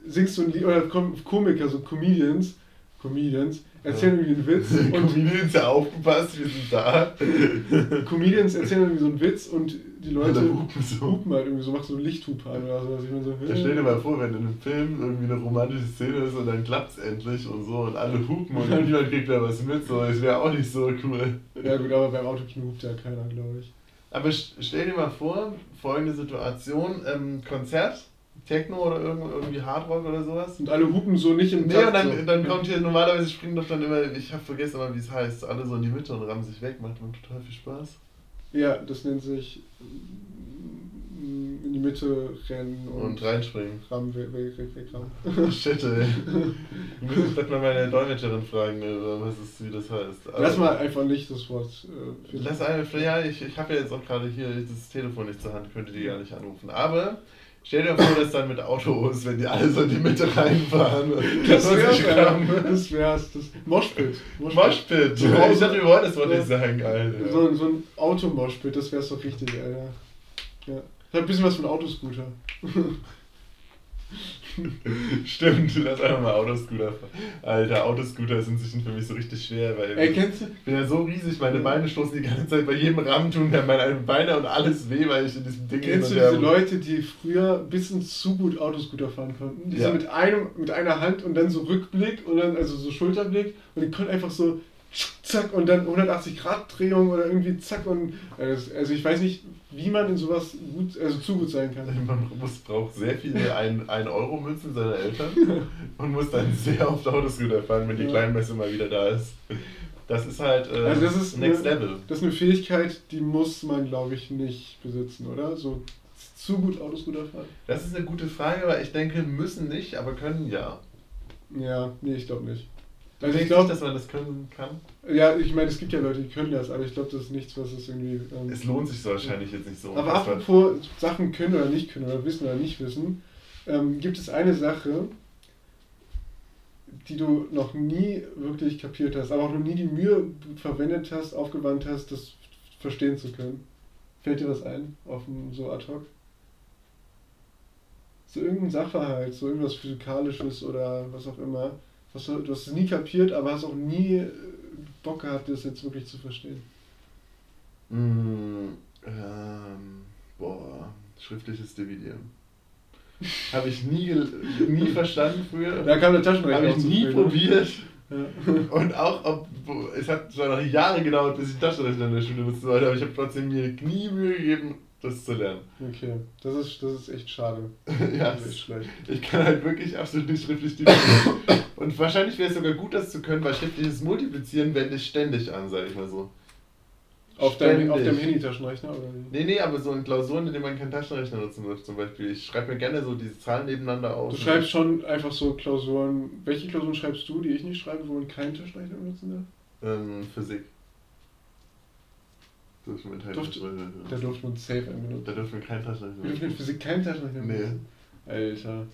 singst so ein Lied, oder Kom Komiker, so Comedians, Comedians, erzählen irgendwie einen Witz und Comedians, ja aufgepasst, wir sind da. Comedians erzählen irgendwie so einen Witz und die Leute Alle hupen so. hupen halt irgendwie so, machen so Lichthupe an oder sowas. Ich meine so, Ja, stell dir mal vor, wenn in einem Film irgendwie eine romantische Szene ist und dann klappt es endlich und so und alle hupen und niemand kriegt da was mit, so, das wäre auch nicht so cool. Ja gut, aber beim Autokino hupt ja keiner, glaube ich. Aber st- stell dir mal vor, folgende Situation, ähm, Konzert, Techno oder irgend- irgendwie Hardrock oder sowas. Und alle hupen so nicht im Nee, Takt und dann, so. dann kommt hier, normalerweise springen doch dann immer, ich habe vergessen aber wie es heißt, alle so in die Mitte und rammen sich weg, macht man total viel Spaß. Ja, das nennt sich die Mitte rennen und, Und reinspringen. Rahmen, weg, weg, weg, weg, Rahmen. Shit, ey. Ich muss vielleicht mal meine Dolmetscherin fragen, oder was ist, wie das heißt. Aber- Lass mal einfach nicht das Wort äh. Lass einfach, ja, ich, ich habe ja jetzt auch gerade hier das Telefon nicht zur Hand, könnte die gar nicht anrufen. Aber stell dir vor, dass dann mit Autos, wenn die alle so in die Mitte reinfahren. Das wär's, rammen. das wär's. Das Moshpit. Moshpit. Ich dachte, wir wollen das Wort Ja. nicht sagen, Alter. So, so ein Automoshpit, das wär's doch richtig, Alter. Ja. Hat ein bisschen was von Autoscooter. Stimmt, lass einfach mal Autoscooter fahren. Alter, Autoscooter sind inzwischen für mich so richtig schwer, weil Ey, ich kennst du? bin ja so riesig, meine Beine stoßen die ganze Zeit bei jedem Rahmen, tun mir meine Beine und alles weh, weil ich in diesem Ding Kennst du diese Leute, die früher ein bisschen zu gut Autoscooter fahren konnten? Die Ja. so mit einem, mit einer Hand und dann so Rückblick und dann, also so Schulterblick und die konnten einfach so zack und dann 180 Grad Drehung oder irgendwie zack und also also ich weiß nicht, wie man in sowas gut, also zu gut sein kann. Man muss, braucht sehr viele 1-Euro-Münzen seiner Eltern und muss dann sehr oft Autoscooter fahren, wenn die Ja. Kleinmesse mal wieder da ist. Das ist halt äh, Also das ist Next eine, Level. Das ist eine Fähigkeit, die muss man, glaube ich, nicht besitzen, oder? So zu gut Autoscooter fahren? Das ist eine gute Frage, aber ich denke, müssen nicht, aber können ja. Ja, nee, ich glaube nicht. Also ich glaube, nicht, dass man das können kann? ja, ich meine, es gibt ja Leute, die können das, aber ich glaube, das ist nichts, was es irgendwie. Ähm, Es lohnt sich so wahrscheinlich jetzt nicht so. Aber apropos Sachen können oder nicht können oder wissen oder nicht wissen, ähm, gibt es eine Sache, die du noch nie wirklich kapiert hast, aber auch noch nie die Mühe verwendet hast, aufgewandt hast, das verstehen zu können. Fällt dir was ein, auf dem, so ad hoc? So irgendein Sachverhalt, so irgendwas Physikalisches oder was auch immer. Was du, du hast es nie kapiert, aber hast auch nie äh, Bock gehabt, das jetzt wirklich zu verstehen. Mm, ähm, boah, schriftliches Dividieren. Habe ich nie, nie verstanden früher. Da kam der Taschenrechner Habe ich nie ne? probiert. Ja. Und auch, ob, es hat zwar noch Jahre gedauert, bis ich Taschenrechner in der Schule nutzen wollte, aber ich habe trotzdem mir nie Mühe gegeben, das zu lernen. Okay, das ist, das ist echt schade. ja, Das ist echt schlecht. ich kann halt wirklich absolut nicht schriftlich dividieren. Und wahrscheinlich wäre es sogar gut, das zu können, weil schriftliches Multiplizieren wende ich ständig an, sage ich mal so. Auf deinem, auf deinem Handy-Taschenrechner oder? Nee, nee, aber so in Klausuren, in denen man keinen Taschenrechner nutzen muss, zum Beispiel. Ich schreibe mir gerne so diese Zahlen nebeneinander auf. Du schreibst schon einfach so Klausuren. Welche Klausuren schreibst du, die ich nicht schreibe, wo man keinen Taschenrechner benutzen darf? Ähm, Physik. Dürfen wir keinen Durft- Taschenrechner Da durfte man safe benutzen. Da dürfen wir keinen Taschenrechner Wir dürfen in. Physik keinen Taschenrechner Nee. benutzen. Alter.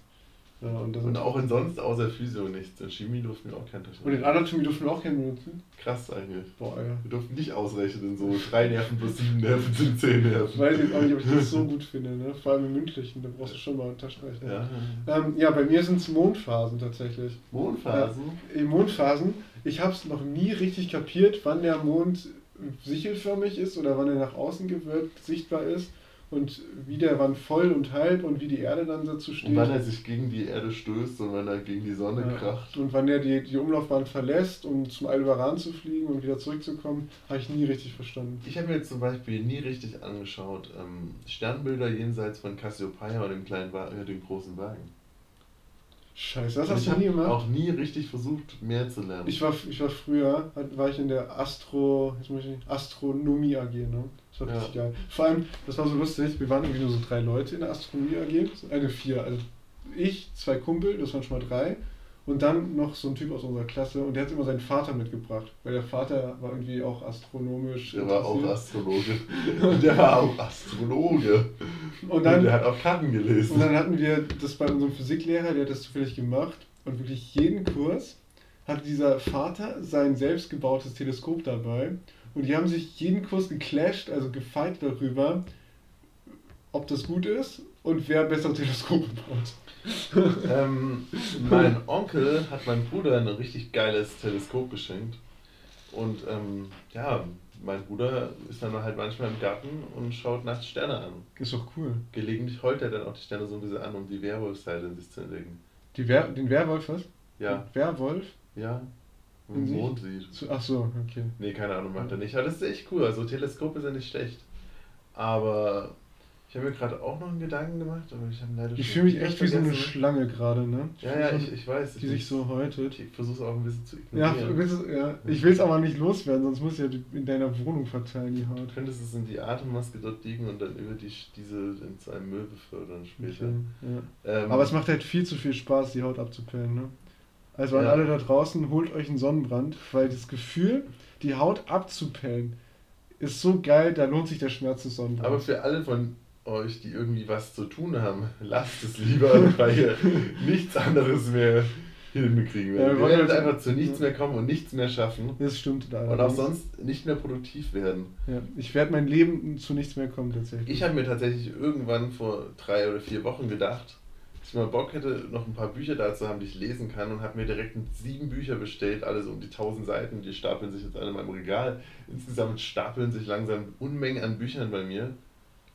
Ja, und, das Und auch in sonst außer Physio nichts. In Chemie durften wir auch kein Taschenrechner. und in Anatomie durften wir auch keinen benutzen. Krass eigentlich. Boah, ja. Wir durften nicht ausrechnen, so drei Nerven plus sieben Nerven sind zehn Nerven. Ich weiß jetzt auch nicht, ob ich das so gut finde, ne? Vor allem im Mündlichen, da brauchst du schon mal einen Taschenrechner. Ja. Ähm, ja, bei mir sind es Mondphasen tatsächlich. Mondphasen. In Mondphasen, ich habe es noch nie richtig kapiert, wann der Mond sichelförmig ist oder wann er nach außen gewölbt sichtbar ist und wie der wann voll und halb und wie die Erde dann dazu steht. Und wann er sich gegen die Erde stößt und wann er gegen die Sonne Ja. kracht. Und wann er die, die Umlaufbahn verlässt, um zum Aldebaran zu fliegen und wieder zurückzukommen, habe ich nie richtig verstanden. Ich habe mir zum Beispiel nie richtig angeschaut ähm, Sternbilder jenseits von Cassiopeia und dem kleinen Wa äh, dem großen Wagen. Scheiße, das Und hast ich du nie habe gemacht? auch nie richtig versucht, mehr zu lernen. Ich war, ich war früher, war ich in der Astro, jetzt muss ich, Astronomie AG, ne? Das war Ja. richtig geil. Vor allem, das war so lustig, wir waren irgendwie nur so drei Leute in der Astronomie AG, eine vier, also ich, zwei Kumpel, das waren schon mal drei, und dann noch so ein Typ aus unserer Klasse und der hat immer seinen Vater mitgebracht, weil der Vater war irgendwie auch astronomisch. der war auch. Astrologe. Und der war auch Astrologe. Und dann, der hat auch Karten gelesen. Und dann hatten wir das bei unserem Physiklehrer, der hat das zufällig gemacht. Und wirklich jeden Kurs hatte dieser Vater sein selbstgebautes Teleskop dabei. Und die haben sich jeden Kurs geclasht, also gefeit darüber, ob das gut ist und wer bessere Teleskope baut. Ähm, mein Onkel hat meinem Bruder ein richtig geiles Teleskop geschenkt. Und ähm, ja, mein Bruder ist dann halt manchmal im Garten und schaut nachts Sterne an. Ist doch cool. Gelegentlich heult er dann auch die Sterne so ein bisschen an, um die Werwolfseite in sich zu entdecken. Die Wer den Werwolf, was? Ja, Werwolf? ja. Wenn sich? Mond sieht. Ach so, okay. Nee, keine Ahnung, macht er nicht. Aber das ist echt cool. Also Teleskope sind nicht schlecht. Aber ich habe mir gerade auch noch einen Gedanken gemacht, aber ich habe leider Ich fühle mich echt wie so eine vergessen. Schlange gerade, ne? Ja, ja, ich, ich weiß. Die sich so häutet. Ich versuche es auch ein bisschen zu Ja, ignorieren. du- ja. ich will es aber nicht loswerden, sonst muss ich ja in deiner Wohnung verteilen, die Haut. Du könntest es in die Atemmaske dort liegen und dann über die, diese in einem Müll befördern später. Okay, ja. Ähm, Aber es macht halt viel zu viel Spaß, die Haut abzupellen. Ne? Also an Ja. alle da draußen, holt euch einen Sonnenbrand, weil das Gefühl, die Haut abzupellen, ist so geil, da lohnt sich der Schmerz des aber Sonnenbrands. für alle von euch, die irgendwie was zu tun haben, lasst es lieber, weil ihr nichts anderes mehr hinbekriegen Ja, werdet. wir wir wollen werden halt- einfach zu nichts mehr kommen und nichts mehr schaffen. Das stimmt da. Und auch sonst nicht mehr produktiv werden. Ja, ich werde mein Leben zu nichts mehr kommen, tatsächlich. Ich habe mir tatsächlich irgendwann vor drei oder vier Wochen gedacht, dass ich mal Bock hätte, noch ein paar Bücher da zu haben, die ich lesen kann und habe mir direkt sieben Bücher bestellt, alles um die 1000 Seiten, die stapeln sich jetzt alle in meinem Regal. Insgesamt stapeln sich langsam Unmengen an Büchern bei mir.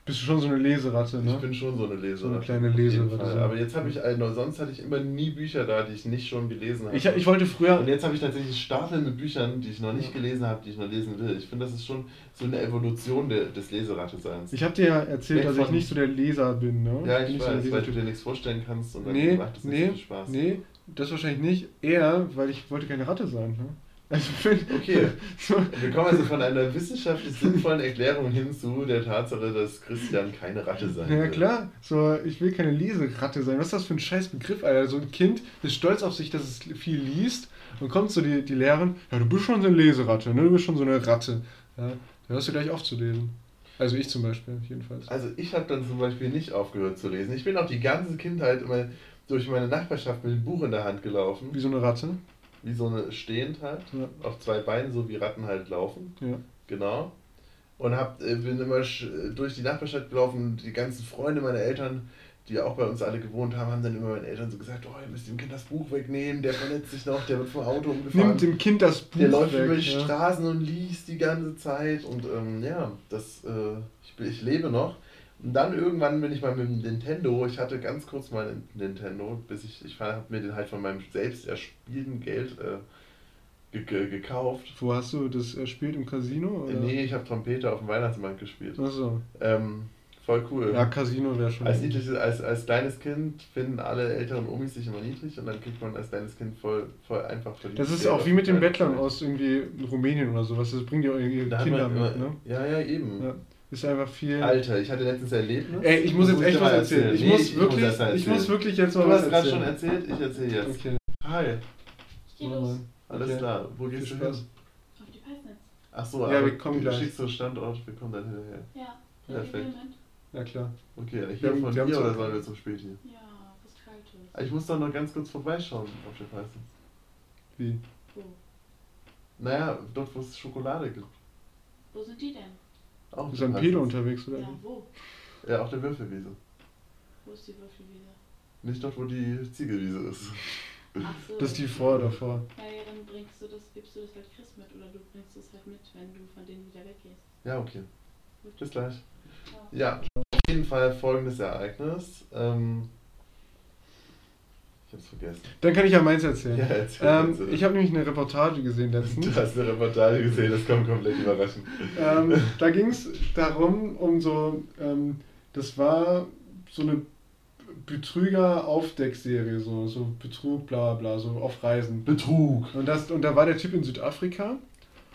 Bist du schon so eine Leseratte, ne? Ich bin schon so eine Leserin. So eine kleine Leseratte. Aber jetzt habe ich, also sonst hatte ich immer nie Bücher da, die ich nicht schon gelesen habe. Ich, ich wollte früher. und jetzt habe ich tatsächlich Stapeln mit Büchern, die ich noch nicht gelesen habe, die ich noch lesen will. Ich finde, das ist schon so eine Evolution der, des Leseratte-Seins. Ich habe dir ja erzählt, Weg dass ich nicht so der Leser bin, ne? Ja, bin ich nicht so weiß, weil du dir nichts vorstellen kannst und dann Nee, macht es nicht nee, so viel Spaß. nee, das wahrscheinlich nicht. Eher, weil ich wollte keine Ratte sein, ne? Also Okay. Wir kommen also von einer wissenschaftlich sinnvollen Erklärung hin zu der Tatsache, dass Christian keine Ratte sein ja will. klar, so, ich will keine Leseratte sein. Was ist das für ein scheiß Begriff, Alter? So ein Kind ist stolz auf sich, dass es viel liest und kommt so die, die Lehrerin, ja, du bist schon so eine Leseratte, ne? Du bist schon so eine Ratte. Ja, da hörst du gleich auf zu lesen. Also ich zum Beispiel, jedenfalls. Also ich habe dann zum Beispiel nicht aufgehört zu lesen. Ich bin auch die ganze Kindheit immer durch meine Nachbarschaft mit dem Buch in der Hand gelaufen. Wie so eine Ratte. Wie so eine stehend halt. Ja. Auf zwei Beinen, so wie Ratten halt laufen. Ja. Genau. Und hab, äh, bin immer durch die Nachbarschaft gelaufen. Die ganzen Freunde meiner Eltern, die auch bei uns alle gewohnt haben, haben dann immer meinen Eltern so gesagt, oh, ihr müsst dem Kind das Buch wegnehmen, der verletzt sich noch, der wird vom Auto umgefahren. Nimmt dem Kind das Buch der läuft weg. über die ja. Straßen und liest die ganze Zeit. Und ähm, ja, das, äh, ich, ich lebe noch. Und dann irgendwann bin ich mal mit dem Nintendo, ich hatte ganz kurz mal einen Nintendo, bis ich, ich habe mir den halt von meinem selbst erspielten Geld äh, ge ge gekauft. Wo hast du das erspielt? Im Casino? Oder? Nee, ich habe Trompete auf dem Weihnachtsmarkt gespielt. Achso. Ähm, voll cool. Ja, Casino wäre schon. Als, niedliches, als, als kleines Kind finden alle älteren Omis sich immer niedlich und dann kriegt man als kleines Kind voll, voll einfach verdient. Das ist Geld auch wie mit den Bettlern aus irgendwie Rumänien oder sowas. Das bringt ja auch ihre Da Kinder immer, mit, ne? Ja, ja, eben. Ja. Ist einfach viel. Alter, ich hatte letztens ein Erlebnis. Ey, ich muss jetzt echt was mal erzählen. Ich Nee, muss wirklich, das mal ich erzählen. muss wirklich jetzt mal Du was hast gerade schon erzählen. erzählt, ich erzähle jetzt. Okay. Hi, Ich geh los. alles Okay. klar. Wo gehst du hin? Auf die Peisnitz. Ach so, Ja, aber wir kommen du gleich. schickst so Standort, wir kommen dann hinterher. Ja, Perfekt. Ja klar. Okay, hier haben- von dir oder sollen wir zum Späti? Ja, was Kaltes. Ich muss doch noch ganz kurz vorbeischauen auf der Preise. Wie? Wo? Naja, dort wo es Schokolade gibt. Wo sind die denn? Auch Ist ein Preis. unterwegs, oder? Ja, wo? Ja, auf der Würfelwiese. Wo ist die Würfelwiese? Nicht dort, wo die Ziegelwiese ist. Ach so. Das ist die vor davor. Ja, ja, dann bringst du das, gibst du das halt Chris mit oder du bringst es halt mit, wenn du von denen wieder weggehst. Ja, okay. Gut. Bis gleich. Ciao. Ja, auf jeden Fall folgendes Ereignis. Ähm, ich hab's vergessen. Dann kann ich ja meins erzählen. Ja, erzähl, ähm, erzähl. ich habe nämlich eine Reportage gesehen letztens. Du hast eine Reportage gesehen, das kommt komplett überraschend. ähm, da ging es darum, um so, ähm, das war so eine Betrüger-Aufdeckserie, so, so Betrug, bla bla, so auf Reisen. Betrug. Und, das, und da war der Typ in Südafrika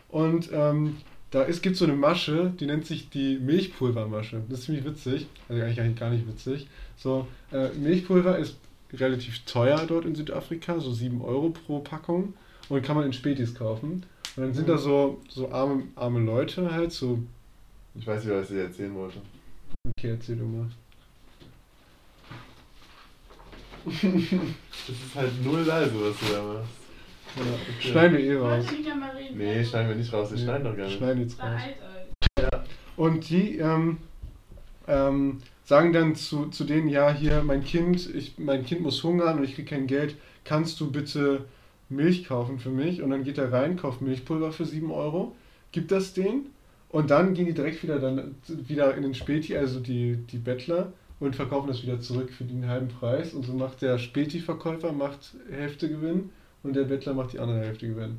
und ähm, da gibt so eine Masche, die nennt sich die Milchpulvermasche. Das ist ziemlich witzig, also eigentlich, eigentlich gar nicht witzig. So, äh, Milchpulver ist relativ teuer dort in Südafrika, so 7 Euro pro Packung und kann man in Spätis kaufen. Und dann sind da so, so arme, arme Leute halt, so, Ich weiß nicht, was ich dir erzählen wollte. okay, erzähl du mal. Das ist halt null leise, was du da machst. Ja, Okay. Schneiden wir eh raus. Nee, schneiden wir nicht raus, wir Nee, schneiden doch gar nicht. Schneiden jetzt raus. Beeilt euch. Und die ähm, ähm, sagen dann zu, zu denen, ja, hier, mein Kind, ich, mein Kind muss hungern und ich kriege kein Geld, kannst du bitte Milch kaufen für mich? Und dann geht er rein, kauft Milchpulver für 7 Euro, gibt das denen und dann gehen die direkt wieder, dann, wieder in den Späti, also die, die Bettler, und verkaufen das wieder zurück für den halben Preis. Und so macht der Späti-Verkäufer macht Hälfte Gewinn und der Bettler macht die andere Hälfte Gewinn.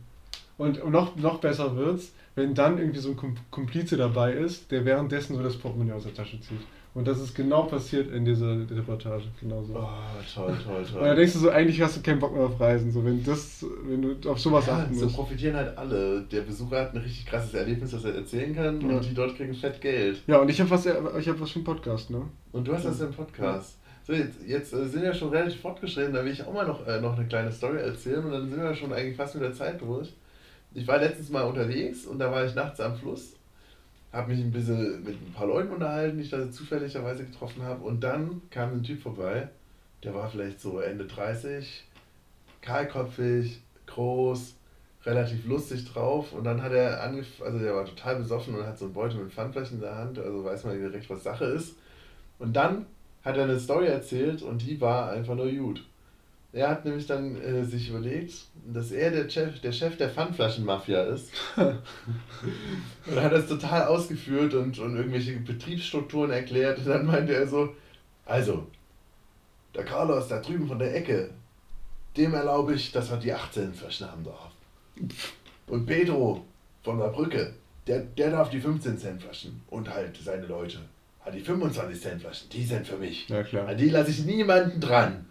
Und noch, noch besser wird's, wenn dann irgendwie so ein Kom- Komplize dabei ist, der währenddessen so das Portemonnaie aus der Tasche zieht. Und das ist genau passiert in dieser Reportage. Genau so. Oh, toll, toll, Und da toll. denkst du so, eigentlich hast du keinen Bock mehr auf Reisen. So, wenn, das, wenn du auf sowas Ja, achten so musst. profitieren halt alle. Der Besucher hat ein richtig krasses Erlebnis, das er erzählen kann Ja. und die dort kriegen fett Geld. Ja, und ich habe was, ich hab was für einen Podcast, ne? Und du hast das im Podcast. So, jetzt, jetzt äh, sind wir schon relativ fortgeschritten, da will ich auch mal noch, äh, noch eine kleine Story erzählen und dann sind wir schon eigentlich fast mit der Zeit durch. Ich war letztens mal unterwegs und da war ich nachts am Fluss, habe mich ein bisschen mit ein paar Leuten unterhalten, die ich da zufälligerweise getroffen habe und dann kam ein Typ vorbei, der war vielleicht so Ende 30, kahlkopfig, groß, relativ lustig drauf und dann hat er angefangen, also der war total besoffen und hat so einen Beutel mit Pfandflaschen in der Hand, also weiß man direkt, was Sache ist. Und dann hat er eine Story erzählt und die war einfach nur gut. Er hat nämlich dann äh, sich überlegt, dass er der Chef der, Chef der Pfandflaschenmafia ist. und hat das total ausgeführt und, und irgendwelche Betriebsstrukturen erklärt. Und dann meinte er so, also, der Carlos da drüben von der Ecke, dem erlaube ich, dass er die 18 Flaschen haben darf. Und Pedro von der Brücke, der, der darf die 15 Cent Flaschen und halt seine Leute. Ah, die 25 Cent Flaschen, die sind für mich. Ja, klar. An die lasse ich niemanden dran.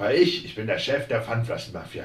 Weil ich, ich bin der Chef der Pfandflaschenmafia.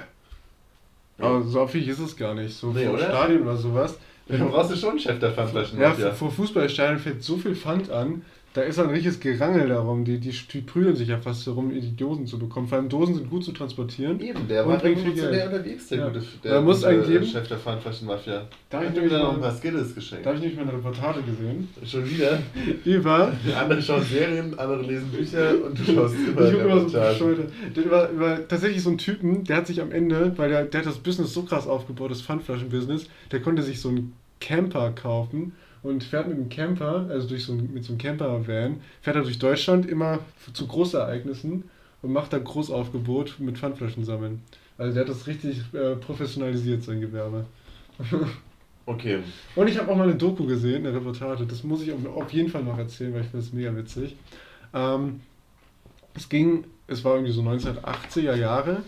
Aber so abhängig ist es gar nicht. So Nee, vor oder? Stadion oder sowas. Dann brauchst du schon einen Chef der Ja, Pfandflaschenmafia. vor Fußballstadien fällt so viel Pfand an, da ist ein richtiges Gerangel darum. Die, die, die prügeln sich ja fast darum, die Dosen zu bekommen. Vor allem Dosen sind gut zu transportieren. Eben, der war viel revolutionär Geld. unterwegs, der Ja. gute Da der muss gute, einen äh, geben. Chef der Pfandflaschenmafia. Da Da hat ich mir wieder noch ein paar Skills geschenkt. Da habe ich nämlich mal eine Reportage gesehen. Schon wieder. Über. Andere schauen Serien, andere lesen Bücher und du schaust Ich immer gucke immer so. Der über, über tatsächlich so einen Typen, der hat sich am Ende, weil der, der hat das Business so krass aufgebaut, das Pfandflaschen-Business, der konnte sich so einen Camper kaufen und fährt mit dem Camper, also durch so mit so einem Camper-Van, fährt er durch Deutschland immer zu Großereignissen und macht da Großaufgebot mit Pfandflaschen sammeln. Also der hat das richtig äh, professionalisiert, sein Gewerbe. Okay. Und ich habe auch mal eine Doku gesehen, eine Reportage. Das muss ich auf jeden Fall noch erzählen, weil ich finde es mega witzig. Ähm, es ging, es war irgendwie so 1980er Jahre.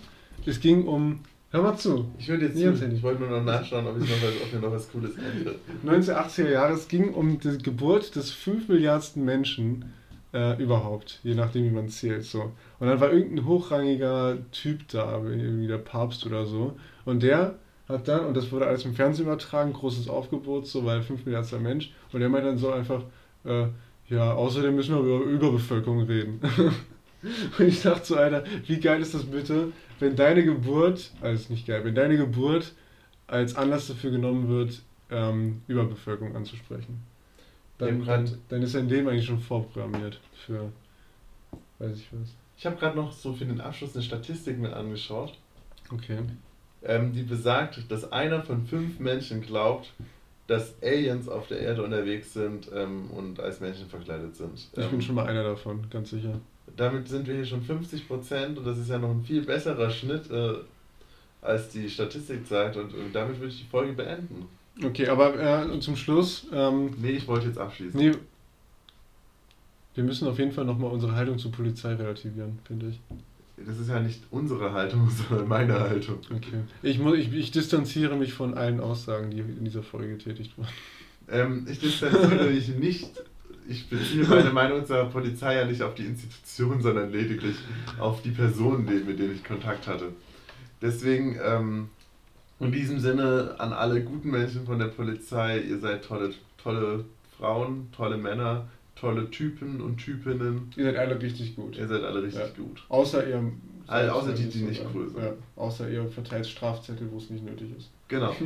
Es ging um, hör mal zu, Ich würde jetzt Nee, zu, erzähl nicht. ich wollte nur noch nachschauen, ob, ich noch was, ob mir noch was Cooles einfällt. 1980er Jahre, es ging um die Geburt des 5 Milliardsten Menschen äh, überhaupt, je nachdem wie man zählt. So. Und dann war irgendein hochrangiger Typ da, irgendwie der Papst oder so. Und der hat dann, und das wurde alles im Fernsehen übertragen, großes Aufgebot, so, weil 5 Milliardster Mensch. Und der meint dann so einfach, äh, ja, außerdem müssen wir über Überbevölkerung reden. und ich dachte so, Alter, wie geil ist das bitte, wenn deine Geburt, also nicht geil, wenn deine Geburt als Anlass dafür genommen wird, ähm, Überbevölkerung anzusprechen. Dann, dann, dann ist dein Leben eigentlich schon vorprogrammiert für, weiß ich was. Ich habe gerade noch so für den Abschluss eine Statistik mit angeschaut, Okay. ähm, die besagt, dass einer von fünf Menschen glaubt, dass Aliens auf der Erde unterwegs sind ähm, und als Menschen verkleidet sind. Ich Ähm, bin schon mal einer davon, ganz sicher. Damit sind wir hier schon 50 Prozent und das ist ja noch ein viel besserer Schnitt, äh, als die Statistik sagt. Und äh, damit würde ich die Folge beenden. Okay, aber äh, zum Schluss, ähm, Nee, ich wollte jetzt abschließen. nee, wir müssen auf jeden Fall nochmal unsere Haltung zur Polizei relativieren, finde ich. Das ist ja nicht unsere Haltung, sondern meine Haltung. Okay. Ich, muss, ich, ich distanziere mich von allen Aussagen, die in dieser Folge getätigt wurden. Ähm, ich distanziere mich nicht. Ich beziehe meine Meinung zur Polizei ja nicht auf die Institution, sondern lediglich auf die Personen, mit denen ich Kontakt hatte. Deswegen, ähm, in diesem Sinne an alle guten Menschen von der Polizei, ihr seid tolle, tolle Frauen, tolle Männer, tolle Typen und Typinnen. Ihr seid alle richtig gut. Ihr seid alle richtig Ja. gut. Außer ihr. Also außer die, die nicht cool sind. Ja, außer ihr verteilt Strafzettel, wo es nicht nötig ist. Genau.